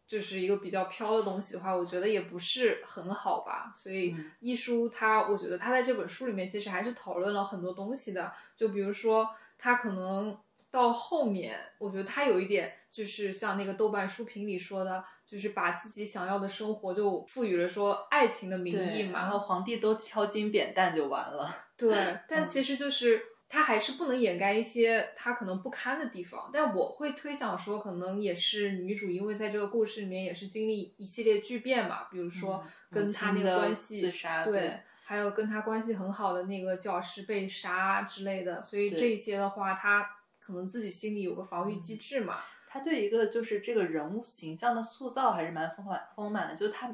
就是一个比较飘的东西的话，我觉得也不是很好吧。所以一书他，我觉得他在这本书里面其实还是讨论了很多东西的。就比如说，他可能到后面，我觉得他有一点就是像那个豆瓣书评里说的，就是把自己想要的生活就赋予了说爱情的名义嘛，然后皇帝都敲金扁担就完了。对，[LAUGHS] 但其实就是。他还是不能掩盖一些他可能不堪的地方，但我会推想说，可能也是女主，因为在这个故事里面也是经历一系列巨变嘛，比如说跟他那个关系，对，还有跟他关系很好的那个教师被杀之类的，所以这些的话，他可能自己心里有个防御机制嘛。他对一个就是这个人物形象的塑造还是蛮丰满丰满的，就他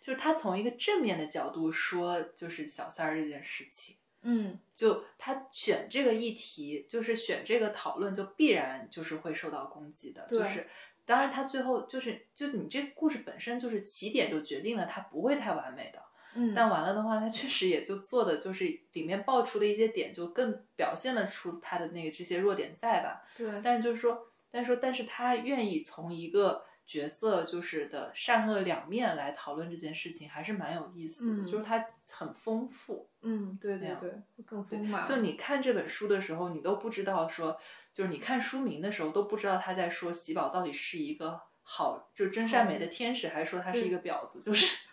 就是他从一个正面的角度说，就是小三儿这件事情。嗯，就他选这个议题，就是选这个讨论，就必然就是会受到攻击的。就是，当然他最后就是，就你这故事本身就是起点就决定了他不会太完美的。嗯，但完了的话，他确实也就做的就是里面爆出的一些点，就更表现了出他的那个这些弱点在吧。对，但是就是说，但是说，但是他愿意从一个。角色就是的善恶两面来讨论这件事情，还是蛮有意思的。就是他很丰富，嗯，对对对，更丰满。就你看这本书的时候，你都不知道说，就是你看书名的时候都不知道他在说喜宝到底是一个好，就真善美的天使，还是说他是一个婊子。就是，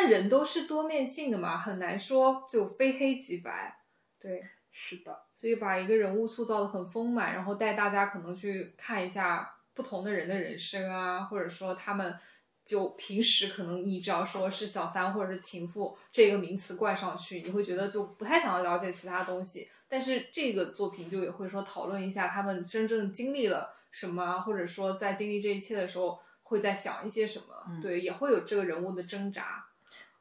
但人都是多面性的嘛，很难说就非黑即白。对，是的。所以把一个人物塑造的很丰满，然后带大家可能去看一下。不同的人的人生啊，或者说他们就平时可能你只要说是小三或者是情妇这个名词冠上去，你会觉得就不太想要了解其他东西。但是这个作品就也会说讨论一下他们真正经历了什么，或者说在经历这一切的时候会在想一些什么。对，也会有这个人物的挣扎。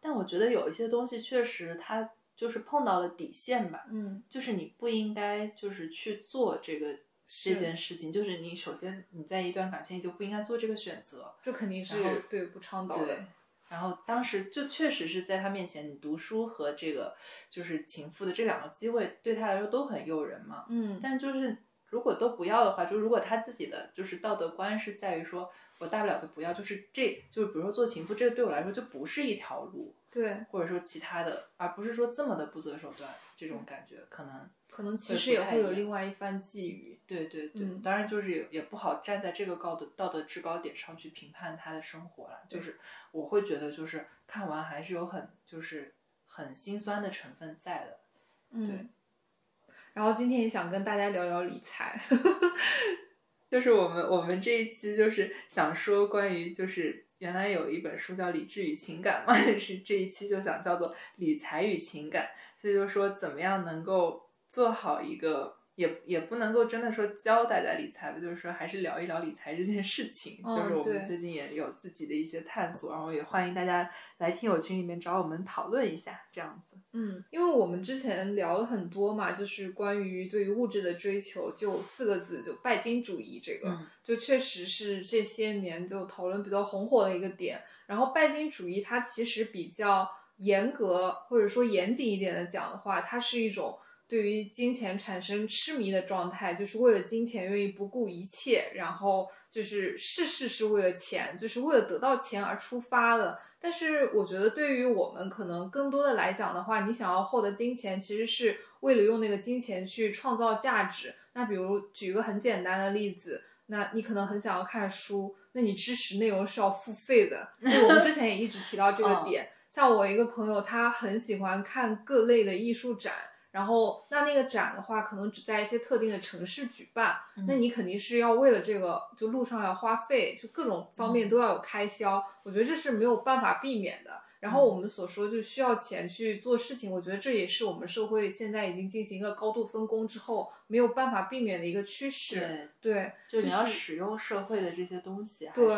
但我觉得有一些东西确实它就是碰到了底线吧，嗯，就是你不应该就是去做这个这件事情，就是你首先你在一段感情里就不应该做这个选择，这肯定是对不倡导的。然后当时就确实是在他面前，你读书和这个就是情妇的这两个机会对他来说都很诱人嘛。嗯，但就是如果都不要的话，就如果他自己的就是道德观是在于说我大不了就不要，就是这就是比如说做情妇，这个对我来说就不是一条路。对，或者说其他的，而不是说这么的不择手段，这种感觉可能可能其实也会有另外一番际遇。对对对，当然就是也也不好站在这个高的道德制高点上去评判他的生活了。就是我会觉得，就是看完还是有很就是很心酸的成分在的。嗯。然后今天也想跟大家聊聊理财，就是我们我们这一期就是想说关于就是。原来有一本书叫《理智与情感》嘛，[LAUGHS] 是这一期就想叫做《理财与情感》，所以就说怎么样能够做好一个，也也不能够真的说教大家理财吧，就是说还是聊一聊理财这件事情。就是我们最近也有自己的一些探索，然后也欢迎大家来听友群里面找我们讨论一下，这样子。嗯，因为我们之前聊了很多嘛，就是关于对于物质的追求，就四个字，就拜金主义。这个就确实是这些年就讨论比较红火的一个点。然后拜金主义它其实比较严格或者说严谨一点的讲的话，它是一种。对于金钱产生痴迷的状态，就是为了金钱愿意不顾一切，然后就是事事是为了钱，就是为了得到钱而出发的。但是我觉得，对于我们可能更多的来讲的话，你想要获得金钱，其实是为了用那个金钱去创造价值。那比如举一个很简单的例子，那你可能很想要看书，那你知识内容是要付费的。[LAUGHS] 就我们之前也一直提到这个点，像我一个朋友，他很喜欢看各类的艺术展。然后，那那个展的话，可能只在一些特定的城市举办，那你肯定是要为了这个，就路上要花费，就各种方面都要有开销。我觉得这是没有办法避免的。然后我们所说就需要钱去做事情，我觉得这也是我们社会现在已经进行一个高度分工之后没有办法避免的一个趋势。对，就你要使用社会的这些东西，对，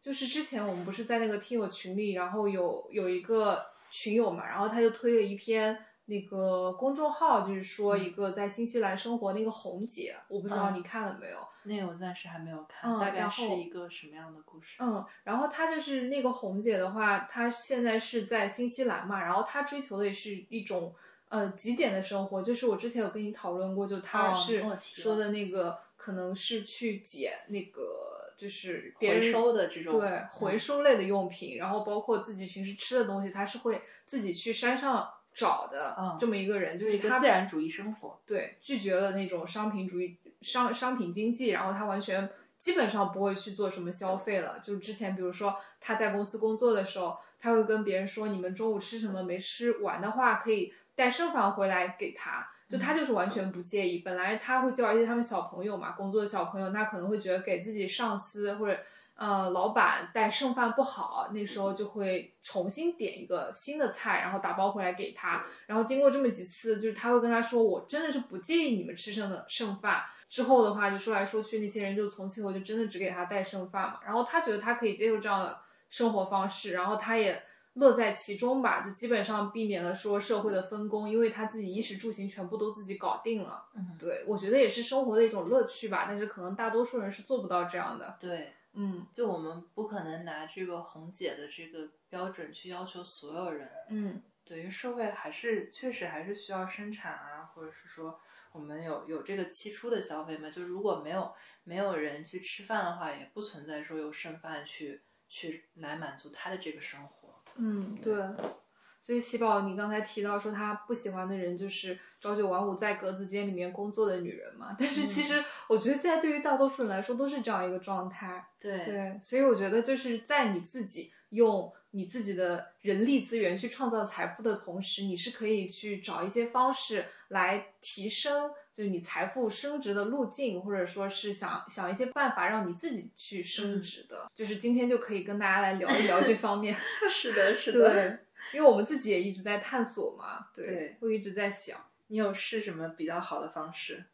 就是之前我们不是在那个听友群里，然后有有一个群友嘛，然后他就推了一篇。那个公众号就是说一个在新西兰生活那个红姐，我不知道你看了没有？那个我暂时还没有看，大概是一个什么样的故事？嗯，然后她就是那个红姐的话，她现在是在新西兰嘛，然后她追求的也是一种呃极简的生活，就是我之前有跟你讨论过，就她是说的那个可能是去捡那个就是回收的这种对回收类的用品，然后包括自己平时吃的东西，她是会自己去山上。找的这么一个人，就是一个自然主义生活，对，拒绝了那种商品主义、商商品经济，然后他完全基本上不会去做什么消费了。就之前，比如说他在公司工作的时候，他会跟别人说：“你们中午吃什么没吃完的话，可以带剩饭回来给他。”就他就是完全不介意。本来他会教一些他们小朋友嘛，工作的小朋友，他可能会觉得给自己上司或者。呃，老板带剩饭不好，那时候就会重新点一个新的菜，然后打包回来给他。然后经过这么几次，就是他会跟他说：“我真的是不介意你们吃剩的剩饭。”之后的话，就说来说去，那些人就从此以后就真的只给他带剩饭嘛。然后他觉得他可以接受这样的生活方式，然后他也乐在其中吧，就基本上避免了说社会的分工，因为他自己衣食住行全部都自己搞定了。嗯，对，我觉得也是生活的一种乐趣吧。但是可能大多数人是做不到这样的。对。嗯，就我们不可能拿这个红姐的这个标准去要求所有人。嗯，等于社会还是确实还是需要生产啊，或者是说我们有有这个期初的消费嘛？就如果没有没有人去吃饭的话，也不存在说有剩饭去去来满足他的这个生活。嗯，对。所以喜宝，你刚才提到说他不喜欢的人就是朝九晚五在格子间里面工作的女人嘛？但是其实我觉得现在对于大多数人来说都是这样一个状态。对对，所以我觉得就是在你自己用你自己的人力资源去创造财富的同时，你是可以去找一些方式来提升，就是你财富升值的路径，或者说是想想一些办法让你自己去升值的。就是今天就可以跟大家来聊一聊这方面。[LAUGHS] 是的，是的。对。因为我们自己也一直在探索嘛，对，会一直在想，你有试什么比较好的方式？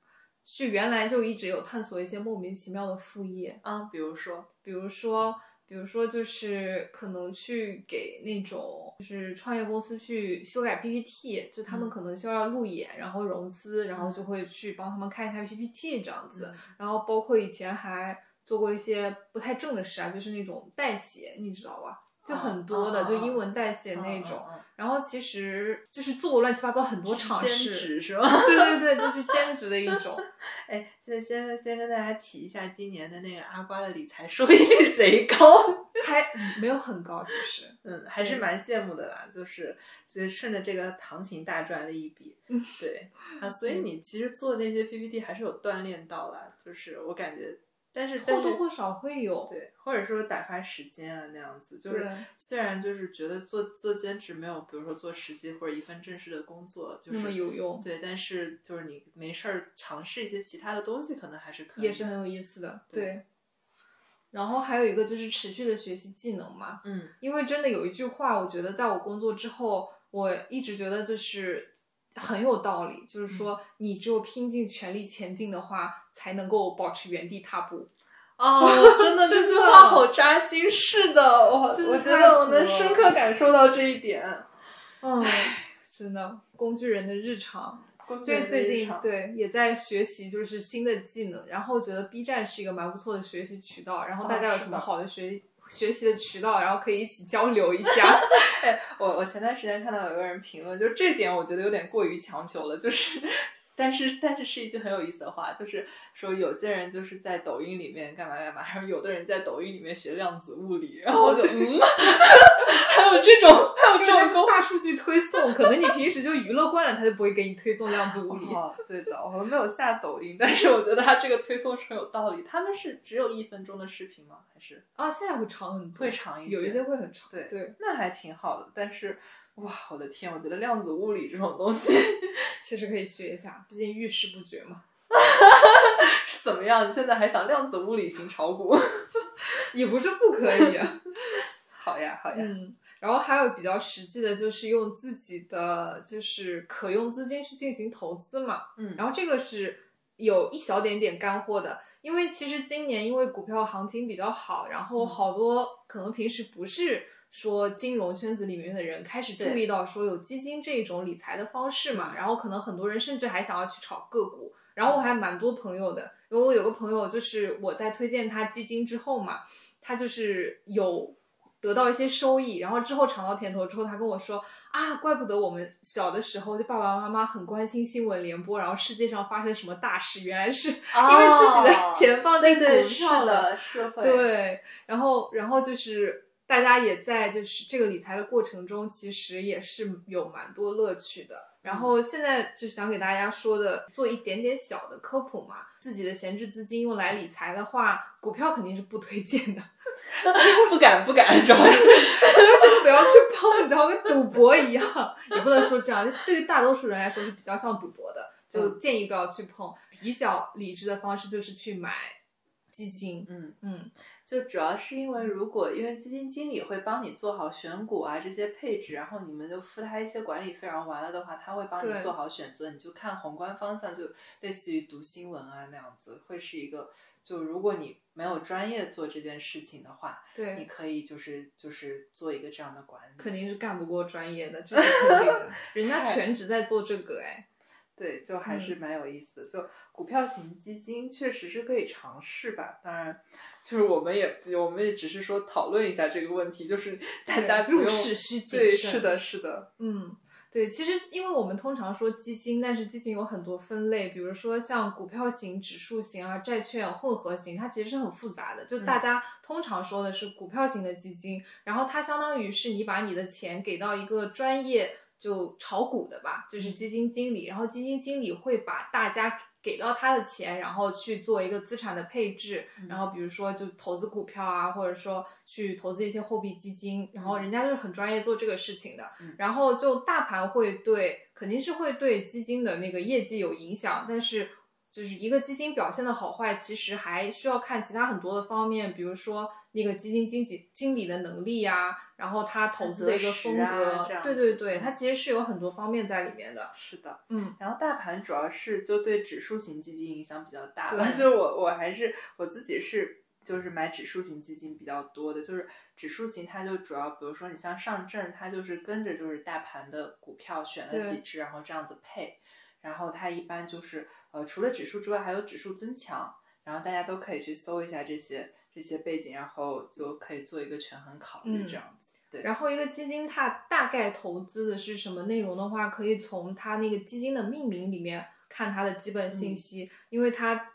就原来就一直有探索一些莫名其妙的副业啊，比如说，比如说，比如说就是可能去给那种就是创业公司去修改 PPT，就他们可能需要路演，然后融资，然后就会去帮他们看一下 PPT 这样子。然后包括以前还做过一些不太正的事啊，就是那种代写，你知道吧？就很多的，就英文代写那种。然后其实就是做过乱七八糟很多尝试，兼职是 [LAUGHS] 吗？对对对，就是兼职的一种。[LAUGHS] 哎，现在先先跟大家提一下，今年的那个阿瓜的理财收益率贼高，[LAUGHS] 还没有很高，其实，嗯，还是蛮羡慕的啦。就是就顺着这个行情大赚了一笔，对啊，所以你其实做那些 PPT 还是有锻炼到了，就是我感觉。但是或多或少会有对，或者说打发时间啊那样子，就是虽然就是觉得做做兼职没有，比如说做实习或者一份正式的工作就是那么有用，对，但是就是你没事儿尝试一些其他的东西，可能还是可以，也是很有意思的，对。然后还有一个就是持续的学习技能嘛，嗯，因为真的有一句话，我觉得在我工作之后，我一直觉得就是很有道理，就是说你只有拼尽全力前进的话。才能够保持原地踏步。哦，[LAUGHS] 真的这句话好扎心。是的，我我觉得我能深刻感受到这一点。嗯，真的，工具人的日常。所以最近对也在学习，就是新的技能。然后觉得 B 站是一个蛮不错的学习渠道。然后大家有什么好的学学习的渠道，然后可以一起交流一下。[LAUGHS] 哎，我我前段时间看到有个人评论，就这点我觉得有点过于强求了，就是。但是，但是是一句很有意思的话，就是说有些人就是在抖音里面干嘛干嘛，然后有的人在抖音里面学量子物理，然后就嗯，[LAUGHS] 还有这种，还有这种大数据推送，可能你平时就娱乐惯了，他就不会给你推送量子物理。对的，我们没有下抖音，但是我觉得他这个推送是很有道理。他们是只有一分钟的视频吗？还是啊，现在会长很多，会长一些，有一些会很长。对对，那还挺好的，但是。哇，我的天！我觉得量子物理这种东西 [LAUGHS] 其实可以学一下，毕竟遇事不决嘛。[LAUGHS] 怎么样？你现在还想量子物理型炒股？[LAUGHS] 也不是不可以。好呀，好呀。嗯，然后还有比较实际的，就是用自己的就是可用资金去进行投资嘛。嗯，然后这个是有一小点点干货的，因为其实今年因为股票行情比较好，然后好多可能平时不是。说金融圈子里面的人开始注意到说有基金这种理财的方式嘛，然后可能很多人甚至还想要去炒个股，然后我还蛮多朋友的，因为我有个朋友就是我在推荐他基金之后嘛，他就是有得到一些收益，然后之后尝到甜头之后，他跟我说啊，怪不得我们小的时候就爸爸妈妈很关心新闻联播，然后世界上发生什么大事，原来是因为自己的 [LAUGHS] 钱放在股票了，对，然后然后就是。大家也在就是这个理财的过程中，其实也是有蛮多乐趣的。然后现在就想给大家说的，做一点点小的科普嘛。自己的闲置资金用来理财的话，股票肯定是不推荐的，不 [LAUGHS] 敢不敢，知道吗？[LAUGHS] 真的不要去碰，你知道跟赌博一样，也不能说这样。对于大多数人来说是比较像赌博的，就建议不要去碰。比较理智的方式就是去买基金。嗯嗯。就主要是因为，如果因为基金经理会帮你做好选股啊这些配置，然后你们就付他一些管理费，然后完了的话，他会帮你做好选择，你就看宏观方向，就类似于读新闻啊那样子，会是一个。就如果你没有专业做这件事情的话，对，你可以就是就是做一个这样的管理，肯定是干不过专业的，这是肯定的，[LAUGHS] 人家全职在做这个哎。对，就还是蛮有意思的。就股票型基金确实是可以尝试吧。当然，就是我们也我们也只是说讨论一下这个问题，就是大家入市需谨慎。对，是的，是的。嗯，对。其实，因为我们通常说基金，但是基金有很多分类，比如说像股票型、指数型啊、债券混合型，它其实是很复杂的。就大家通常说的是股票型的基金，然后它相当于是你把你的钱给到一个专业。就炒股的吧，就是基金经理，然后基金经理会把大家给到他的钱，然后去做一个资产的配置，然后比如说就投资股票啊，或者说去投资一些货币基金，然后人家就是很专业做这个事情的，然后就大盘会对肯定是会对基金的那个业绩有影响，但是。就是一个基金表现的好坏，其实还需要看其他很多的方面，比如说那个基金经济经理的能力呀，然后他投资的一个风格，对对对，它其实是有很多方面在里面的。是的，嗯，然后大盘主要是就对指数型基金影响比较大，[LAUGHS] 就是我我还是我自己是就是买指数型基金比较多的，就是指数型它就主要，比如说你像上证，它就是跟着就是大盘的股票选了几只，然后这样子配，然后它一般就是呃除了指数之外还有指数增强，然后大家都可以去搜一下这些这些背景，然后就可以做一个权衡考虑这样子。对，然后一个基金它大概投资的是什么内容的话，可以从它那个基金的命名里面看它的基本信息，因为它。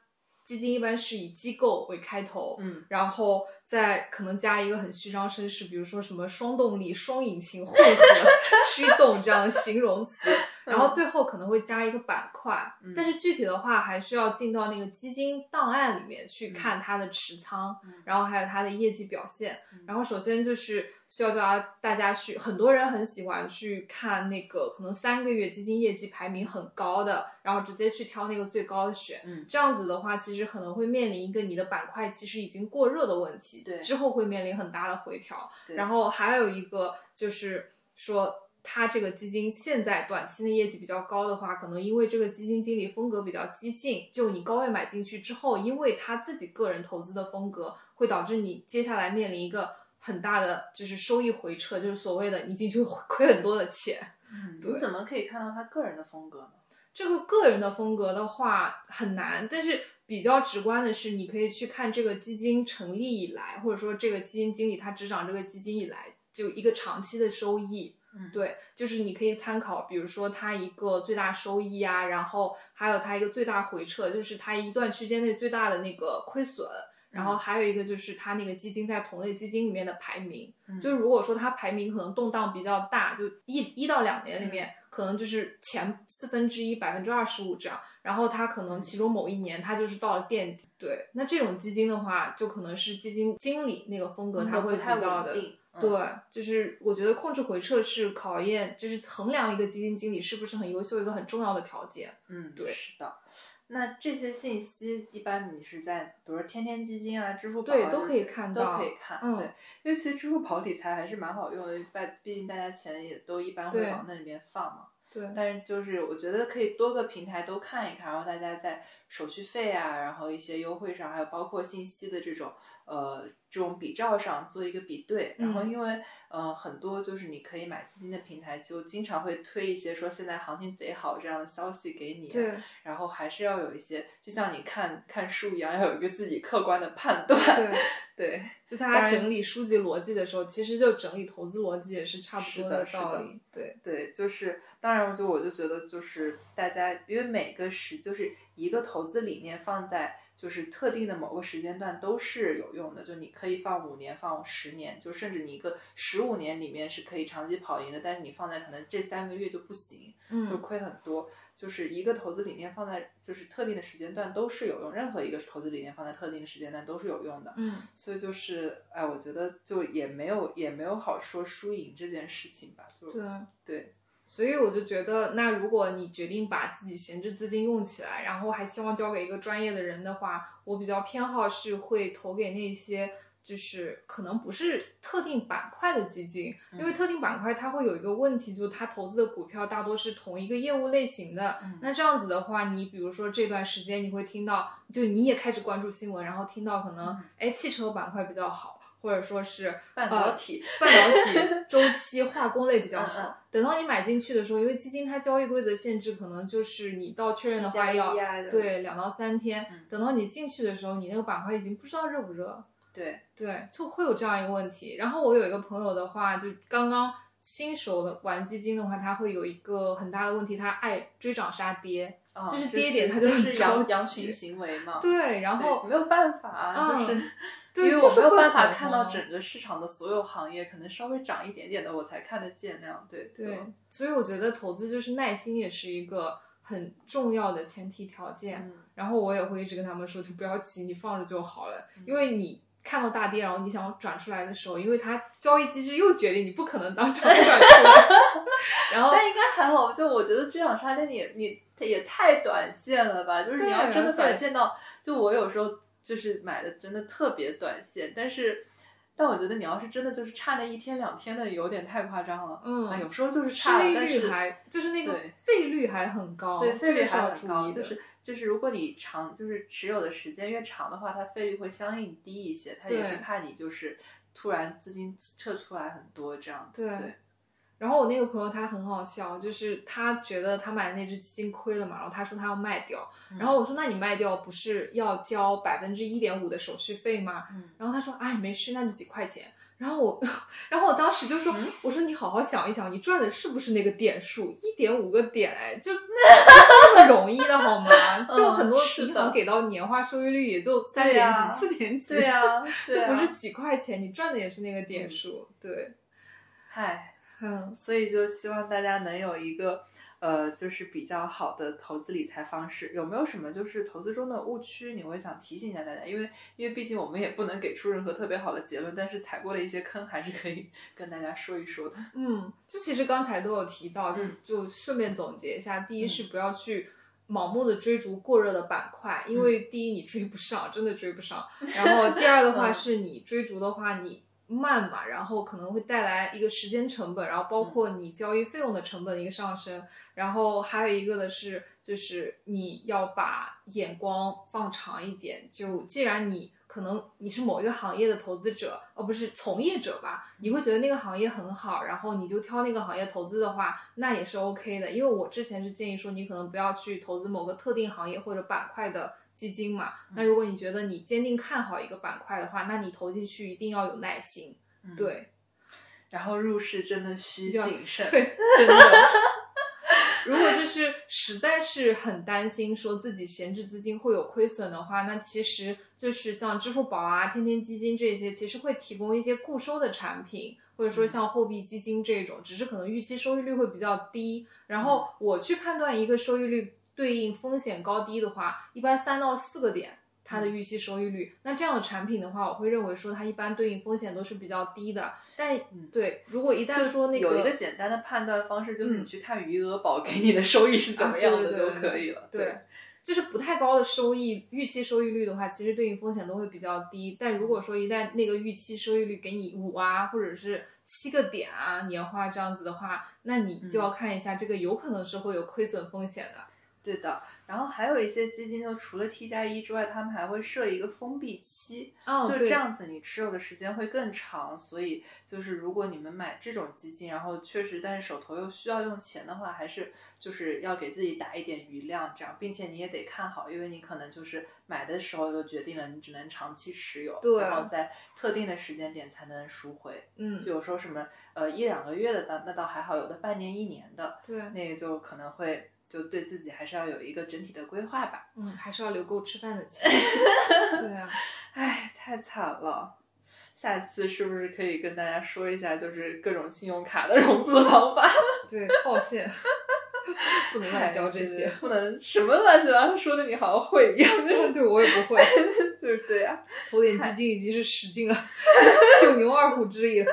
基金一般是以机构为开头，嗯，然后再可能加一个很虚张声势，比如说什么双动力、双引擎、混合 [LAUGHS] 驱动这样的形容词，然后最后可能会加一个板块，但是具体的话还需要进到那个基金档案里面去看它的持仓，然后还有它的业绩表现，然后首先就是。需要叫大家去，很多人很喜欢去看那个可能三个月基金业绩排名很高的，然后直接去挑那个最高的选。嗯，这样子的话，其实可能会面临一个你的板块其实已经过热的问题。对，之后会面临很大的回调。然后还有一个就是说，它这个基金现在短期的业绩比较高的话，可能因为这个基金经理风格比较激进，就你高位买进去之后，因为他自己个人投资的风格，会导致你接下来面临一个。很大的就是收益回撤，就是所谓的你进去亏很多的钱。[LAUGHS] 嗯，你怎么可以看到他个人的风格呢？这个个人的风格的话很难，但是比较直观的是，你可以去看这个基金成立以来，或者说这个基金经理他执掌这个基金以来，就一个长期的收益。嗯，对，就是你可以参考，比如说它一个最大收益啊，然后还有它一个最大回撤，就是它一段区间内最大的那个亏损。然后还有一个就是它那个基金在同类基金里面的排名，就是如果说它排名可能动荡比较大，就一一到两年里面可能就是前四分之一百分之二十五这样，然后它可能其中某一年它就是到了垫底，对，那这种基金的话就可能是基金经理那个风格，他会比较的，对，就是我觉得控制回撤是考验，就是衡量一个基金经理是不是很优秀一个很重要的条件，嗯，对，是的。那这些信息一般你是在，比如说天天基金啊、支付宝对都可以看到，都可以看，嗯，对，因为其实支付宝理财还是蛮好用的，毕毕竟大家钱也都一般会往那里面放嘛，对，但是就是我觉得可以多个平台都看一看，然后大家在手续费啊，然后一些优惠上，还有包括信息的这种。呃，这种比照上做一个比对，然后因为呃很多就是你可以买基金的平台，就经常会推一些说现在行情贼好这样的消息给你，对，然后还是要有一些，就像你看看书一样，要有一个自己客观的判断，对，对，就他整理书籍逻辑的时候，其实就整理投资逻辑也是差不多的道理，对，对，就是当然，就我就觉得就是大家因为每个时就是一个投资理念放在。就是特定的某个时间段都是有用的，就你可以放五年，放十年，就甚至你一个十五年里面是可以长期跑赢的，但是你放在可能这三个月就不行，就，亏很多。就是一个投资理念放在就是特定的时间段都是有用，任何一个投资理念放在特定的时间段都是有用的，嗯，所以就是哎，我觉得就也没有也没有好说输赢这件事情吧，就对对。所以我就觉得，那如果你决定把自己闲置资金用起来，然后还希望交给一个专业的人的话，我比较偏好是会投给那些就是可能不是特定板块的基金，因为特定板块它会有一个问题，就是它投资的股票大多是同一个业务类型的。那这样子的话，你比如说这段时间你会听到，就你也开始关注新闻，然后听到可能哎汽车板块比较好。或者说是半导体，半导体周期化工类比较好。等到你买进去的时候，因为基金它交易规则限制，可能就是你到确认的话要对两到三天。等到你进去的时候，你那个板块已经不知道热不热。对对，就会有这样一个问题。然后我有一个朋友的话，就刚刚新手的玩基金的话，他会有一个很大的问题，他爱追涨杀跌，就是跌点他就是羊羊群行为嘛。对，然后没有办法，就是。[LAUGHS] 因为我没有办法看到整个市场的所有行业，可能稍微涨一点点的我才看得见那样。对对，所以我觉得投资就是耐心也是一个很重要的前提条件。然后我也会一直跟他们说，就不要急，你放着就好了。因为你看到大跌，然后你想要转出来的时候，因为它交易机制又决定你不可能当场转出来。[LAUGHS] 然后但应该还好，就我觉得追涨杀跌你你也太短线了吧？就是你要真的短线到，就我有时候。就是买的真的特别短线，但是，但我觉得你要是真的就是差那一天两天的，有点太夸张了。嗯，有时候就是差了，但是还就是那个费率还很高，对，费率还很高。就是就是如果你长就是持有的时间越长的话，它费率会相应低一些。它也是怕你就是突然资金撤出来很多这样子。对。然后我那个朋友他很好笑，就是他觉得他买的那只基金亏了嘛，然后他说他要卖掉。然后我说那你卖掉不是要交百分之一点五的手续费吗？然后他说哎没事，那就几块钱。然后我，[LAUGHS] 然后我当时就说，我说你好好想一想，你赚的是不是那个点数？一点五个点，哎，就不是那么容易的好吗？就很多银行给到年化收益率也就三点几、四点几，对呀，[LAUGHS] 就不是几块钱，你赚的也是那个点数，对。嗨，嗯，所以就希望大家能有一个。呃，就是比较好的投资理财方式，有没有什么就是投资中的误区？你会想提醒一下大家，因为因为毕竟我们也不能给出任何特别好的结论，但是踩过的一些坑，还是可以 [LAUGHS] 跟大家说一说的。嗯，就其实刚才都有提到，就就顺便总结一下，第一是不要去盲目的追逐过热的板块，因为第一你追不上，真的追不上。然后第二的话是你追逐的话，你。慢嘛，然后可能会带来一个时间成本，然后包括你交易费用的成本一个上升，然后还有一个的是，就是你要把眼光放长一点。就既然你可能你是某一个行业的投资者，而不是从业者吧，你会觉得那个行业很好，然后你就挑那个行业投资的话，那也是 OK 的。因为我之前是建议说，你可能不要去投资某个特定行业或者板块的。基金嘛，那如果你觉得你坚定看好一个板块的话，那你投进去一定要有耐心，对。然后入市真的需谨慎，对，[LAUGHS] 真的。如果就是实在是很担心说自己闲置资金会有亏损的话，那其实就是像支付宝啊、天天基金这些，其实会提供一些固收的产品，或者说像货币基金这种，只是可能预期收益率会比较低。然后我去判断一个收益率。对应风险高低的话，一般三到四个点，它的预期收益率。那这样的产品的话，我会认为说它一般对应风险都是比较低的。但对，如果一旦说那个有一个简单的判断方式，就是你去看余额宝给你的收益是怎么样的就可以了。对，就是不太高的收益预期收益率的话，其实对应风险都会比较低。但如果说一旦那个预期收益率给你五啊，或者是七个点啊年化这样子的话，那你就要看一下这个有可能是会有亏损风险的。对的，然后还有一些基金，就除了 T 加一之外，他们还会设一个封闭期，就这样子，你持有的时间会更长。所以就是如果你们买这种基金，然后确实，但是手头又需要用钱的话，还是就是要给自己打一点余量，这样，并且你也得看好，因为你可能就是买的时候就决定了你只能长期持有，然后在特定的时间点才能赎回。嗯，就有时候什么呃一两个月的，那那倒还好，有的半年一年的，对，那个就可能会。就对自己还是要有一个整体的规划吧。嗯，还是要留够吃饭的钱。[LAUGHS] 对啊，唉，太惨了。下次是不是可以跟大家说一下，就是各种信用卡的融资方法？[LAUGHS] 对，套现，[LAUGHS] 不能乱交这些，不能什么乱七八糟说的，你好像会一样。对，我也不会，就是对啊，投点基金已经是使劲了，九牛二虎之力了。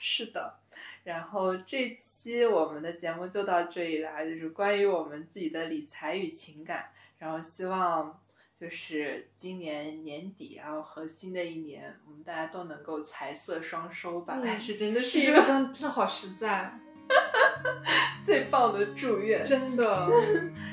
是的，然后这。期我们的节目就到这里啦，就是关于我们自己的理财与情感，然后希望就是今年年底，然后和新的一年，我们大家都能够财色双收吧。还 [LAUGHS] 是真的是一个真真的好实在，[LAUGHS] 最棒的祝愿，真的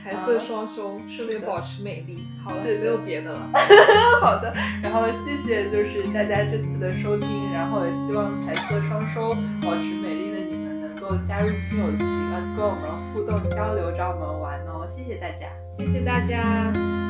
财色双收，顺便保持美丽。好了，对没有别的了。[LAUGHS] 好的，然后谢谢就是大家这次的收听，然后也希望财色双收，保持加入亲友群，跟我们互动交流，找我们玩哦！谢谢大家，谢谢大家。